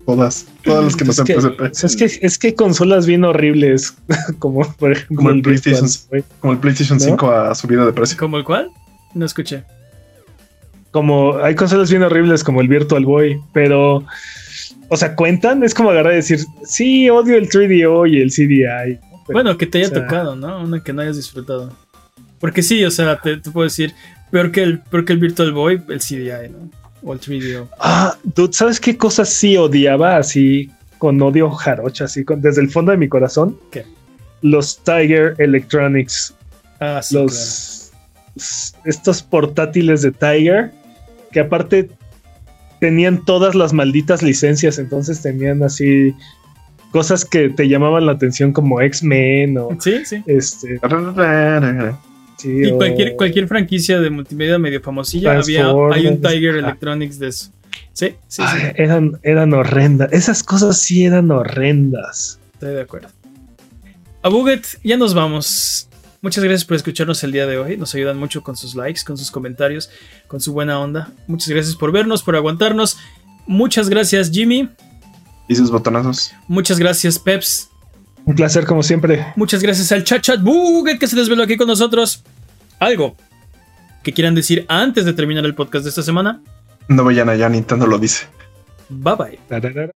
Todas. Todas las que no es sean que, PSP. es que es que consolas bien horribles, como por ejemplo Como el PlayStation. Boy. Como el PlayStation ¿No? 5 a subida de precio. ¿Como el cual? No escuché. Como hay consolas bien horribles como el Virtual Boy, pero o sea, cuentan, es como agarrar y decir, sí, odio el 3DO y el CDI. ¿no? Pero- Bueno, que te haya o sea- tocado, ¿no? Una que no hayas disfrutado. Porque sí, o sea, te, te puedo decir, peor que, el, peor que el Virtual Boy, el CDI, ¿no? O el 3DO. Ah, dude, ¿sabes qué cosas sí odiaba así con odio jarocha, así con, desde el fondo de mi corazón? ¿Qué? Los Tiger Electronics, Ah, sí, los estos portátiles de Tiger, que aparte tenían todas las malditas licencias, entonces tenían así cosas que te llamaban la atención como X-Men o. Sí, sí. este sí, Y o- cualquier, cualquier franquicia de multimedia medio famosilla, había, hay un Tiger Ah. Electronics de eso. Sí, sí, eran, eran horrendas. Esas cosas sí eran horrendas. Estoy de acuerdo. A Buget, ya nos vamos. Muchas gracias por escucharnos el día de hoy. Nos ayudan mucho con sus likes, con sus comentarios, con su buena onda. Muchas gracias por vernos, por aguantarnos. Muchas gracias, Jimmy. Y sus botonazos. Muchas gracias, Peps. Un placer como siempre. Muchas gracias al chat chat Buget que se desveló aquí con nosotros. Algo que quieran decir antes de terminar el podcast de esta semana. No vayan allá, Nintendo lo dice. Bye bye.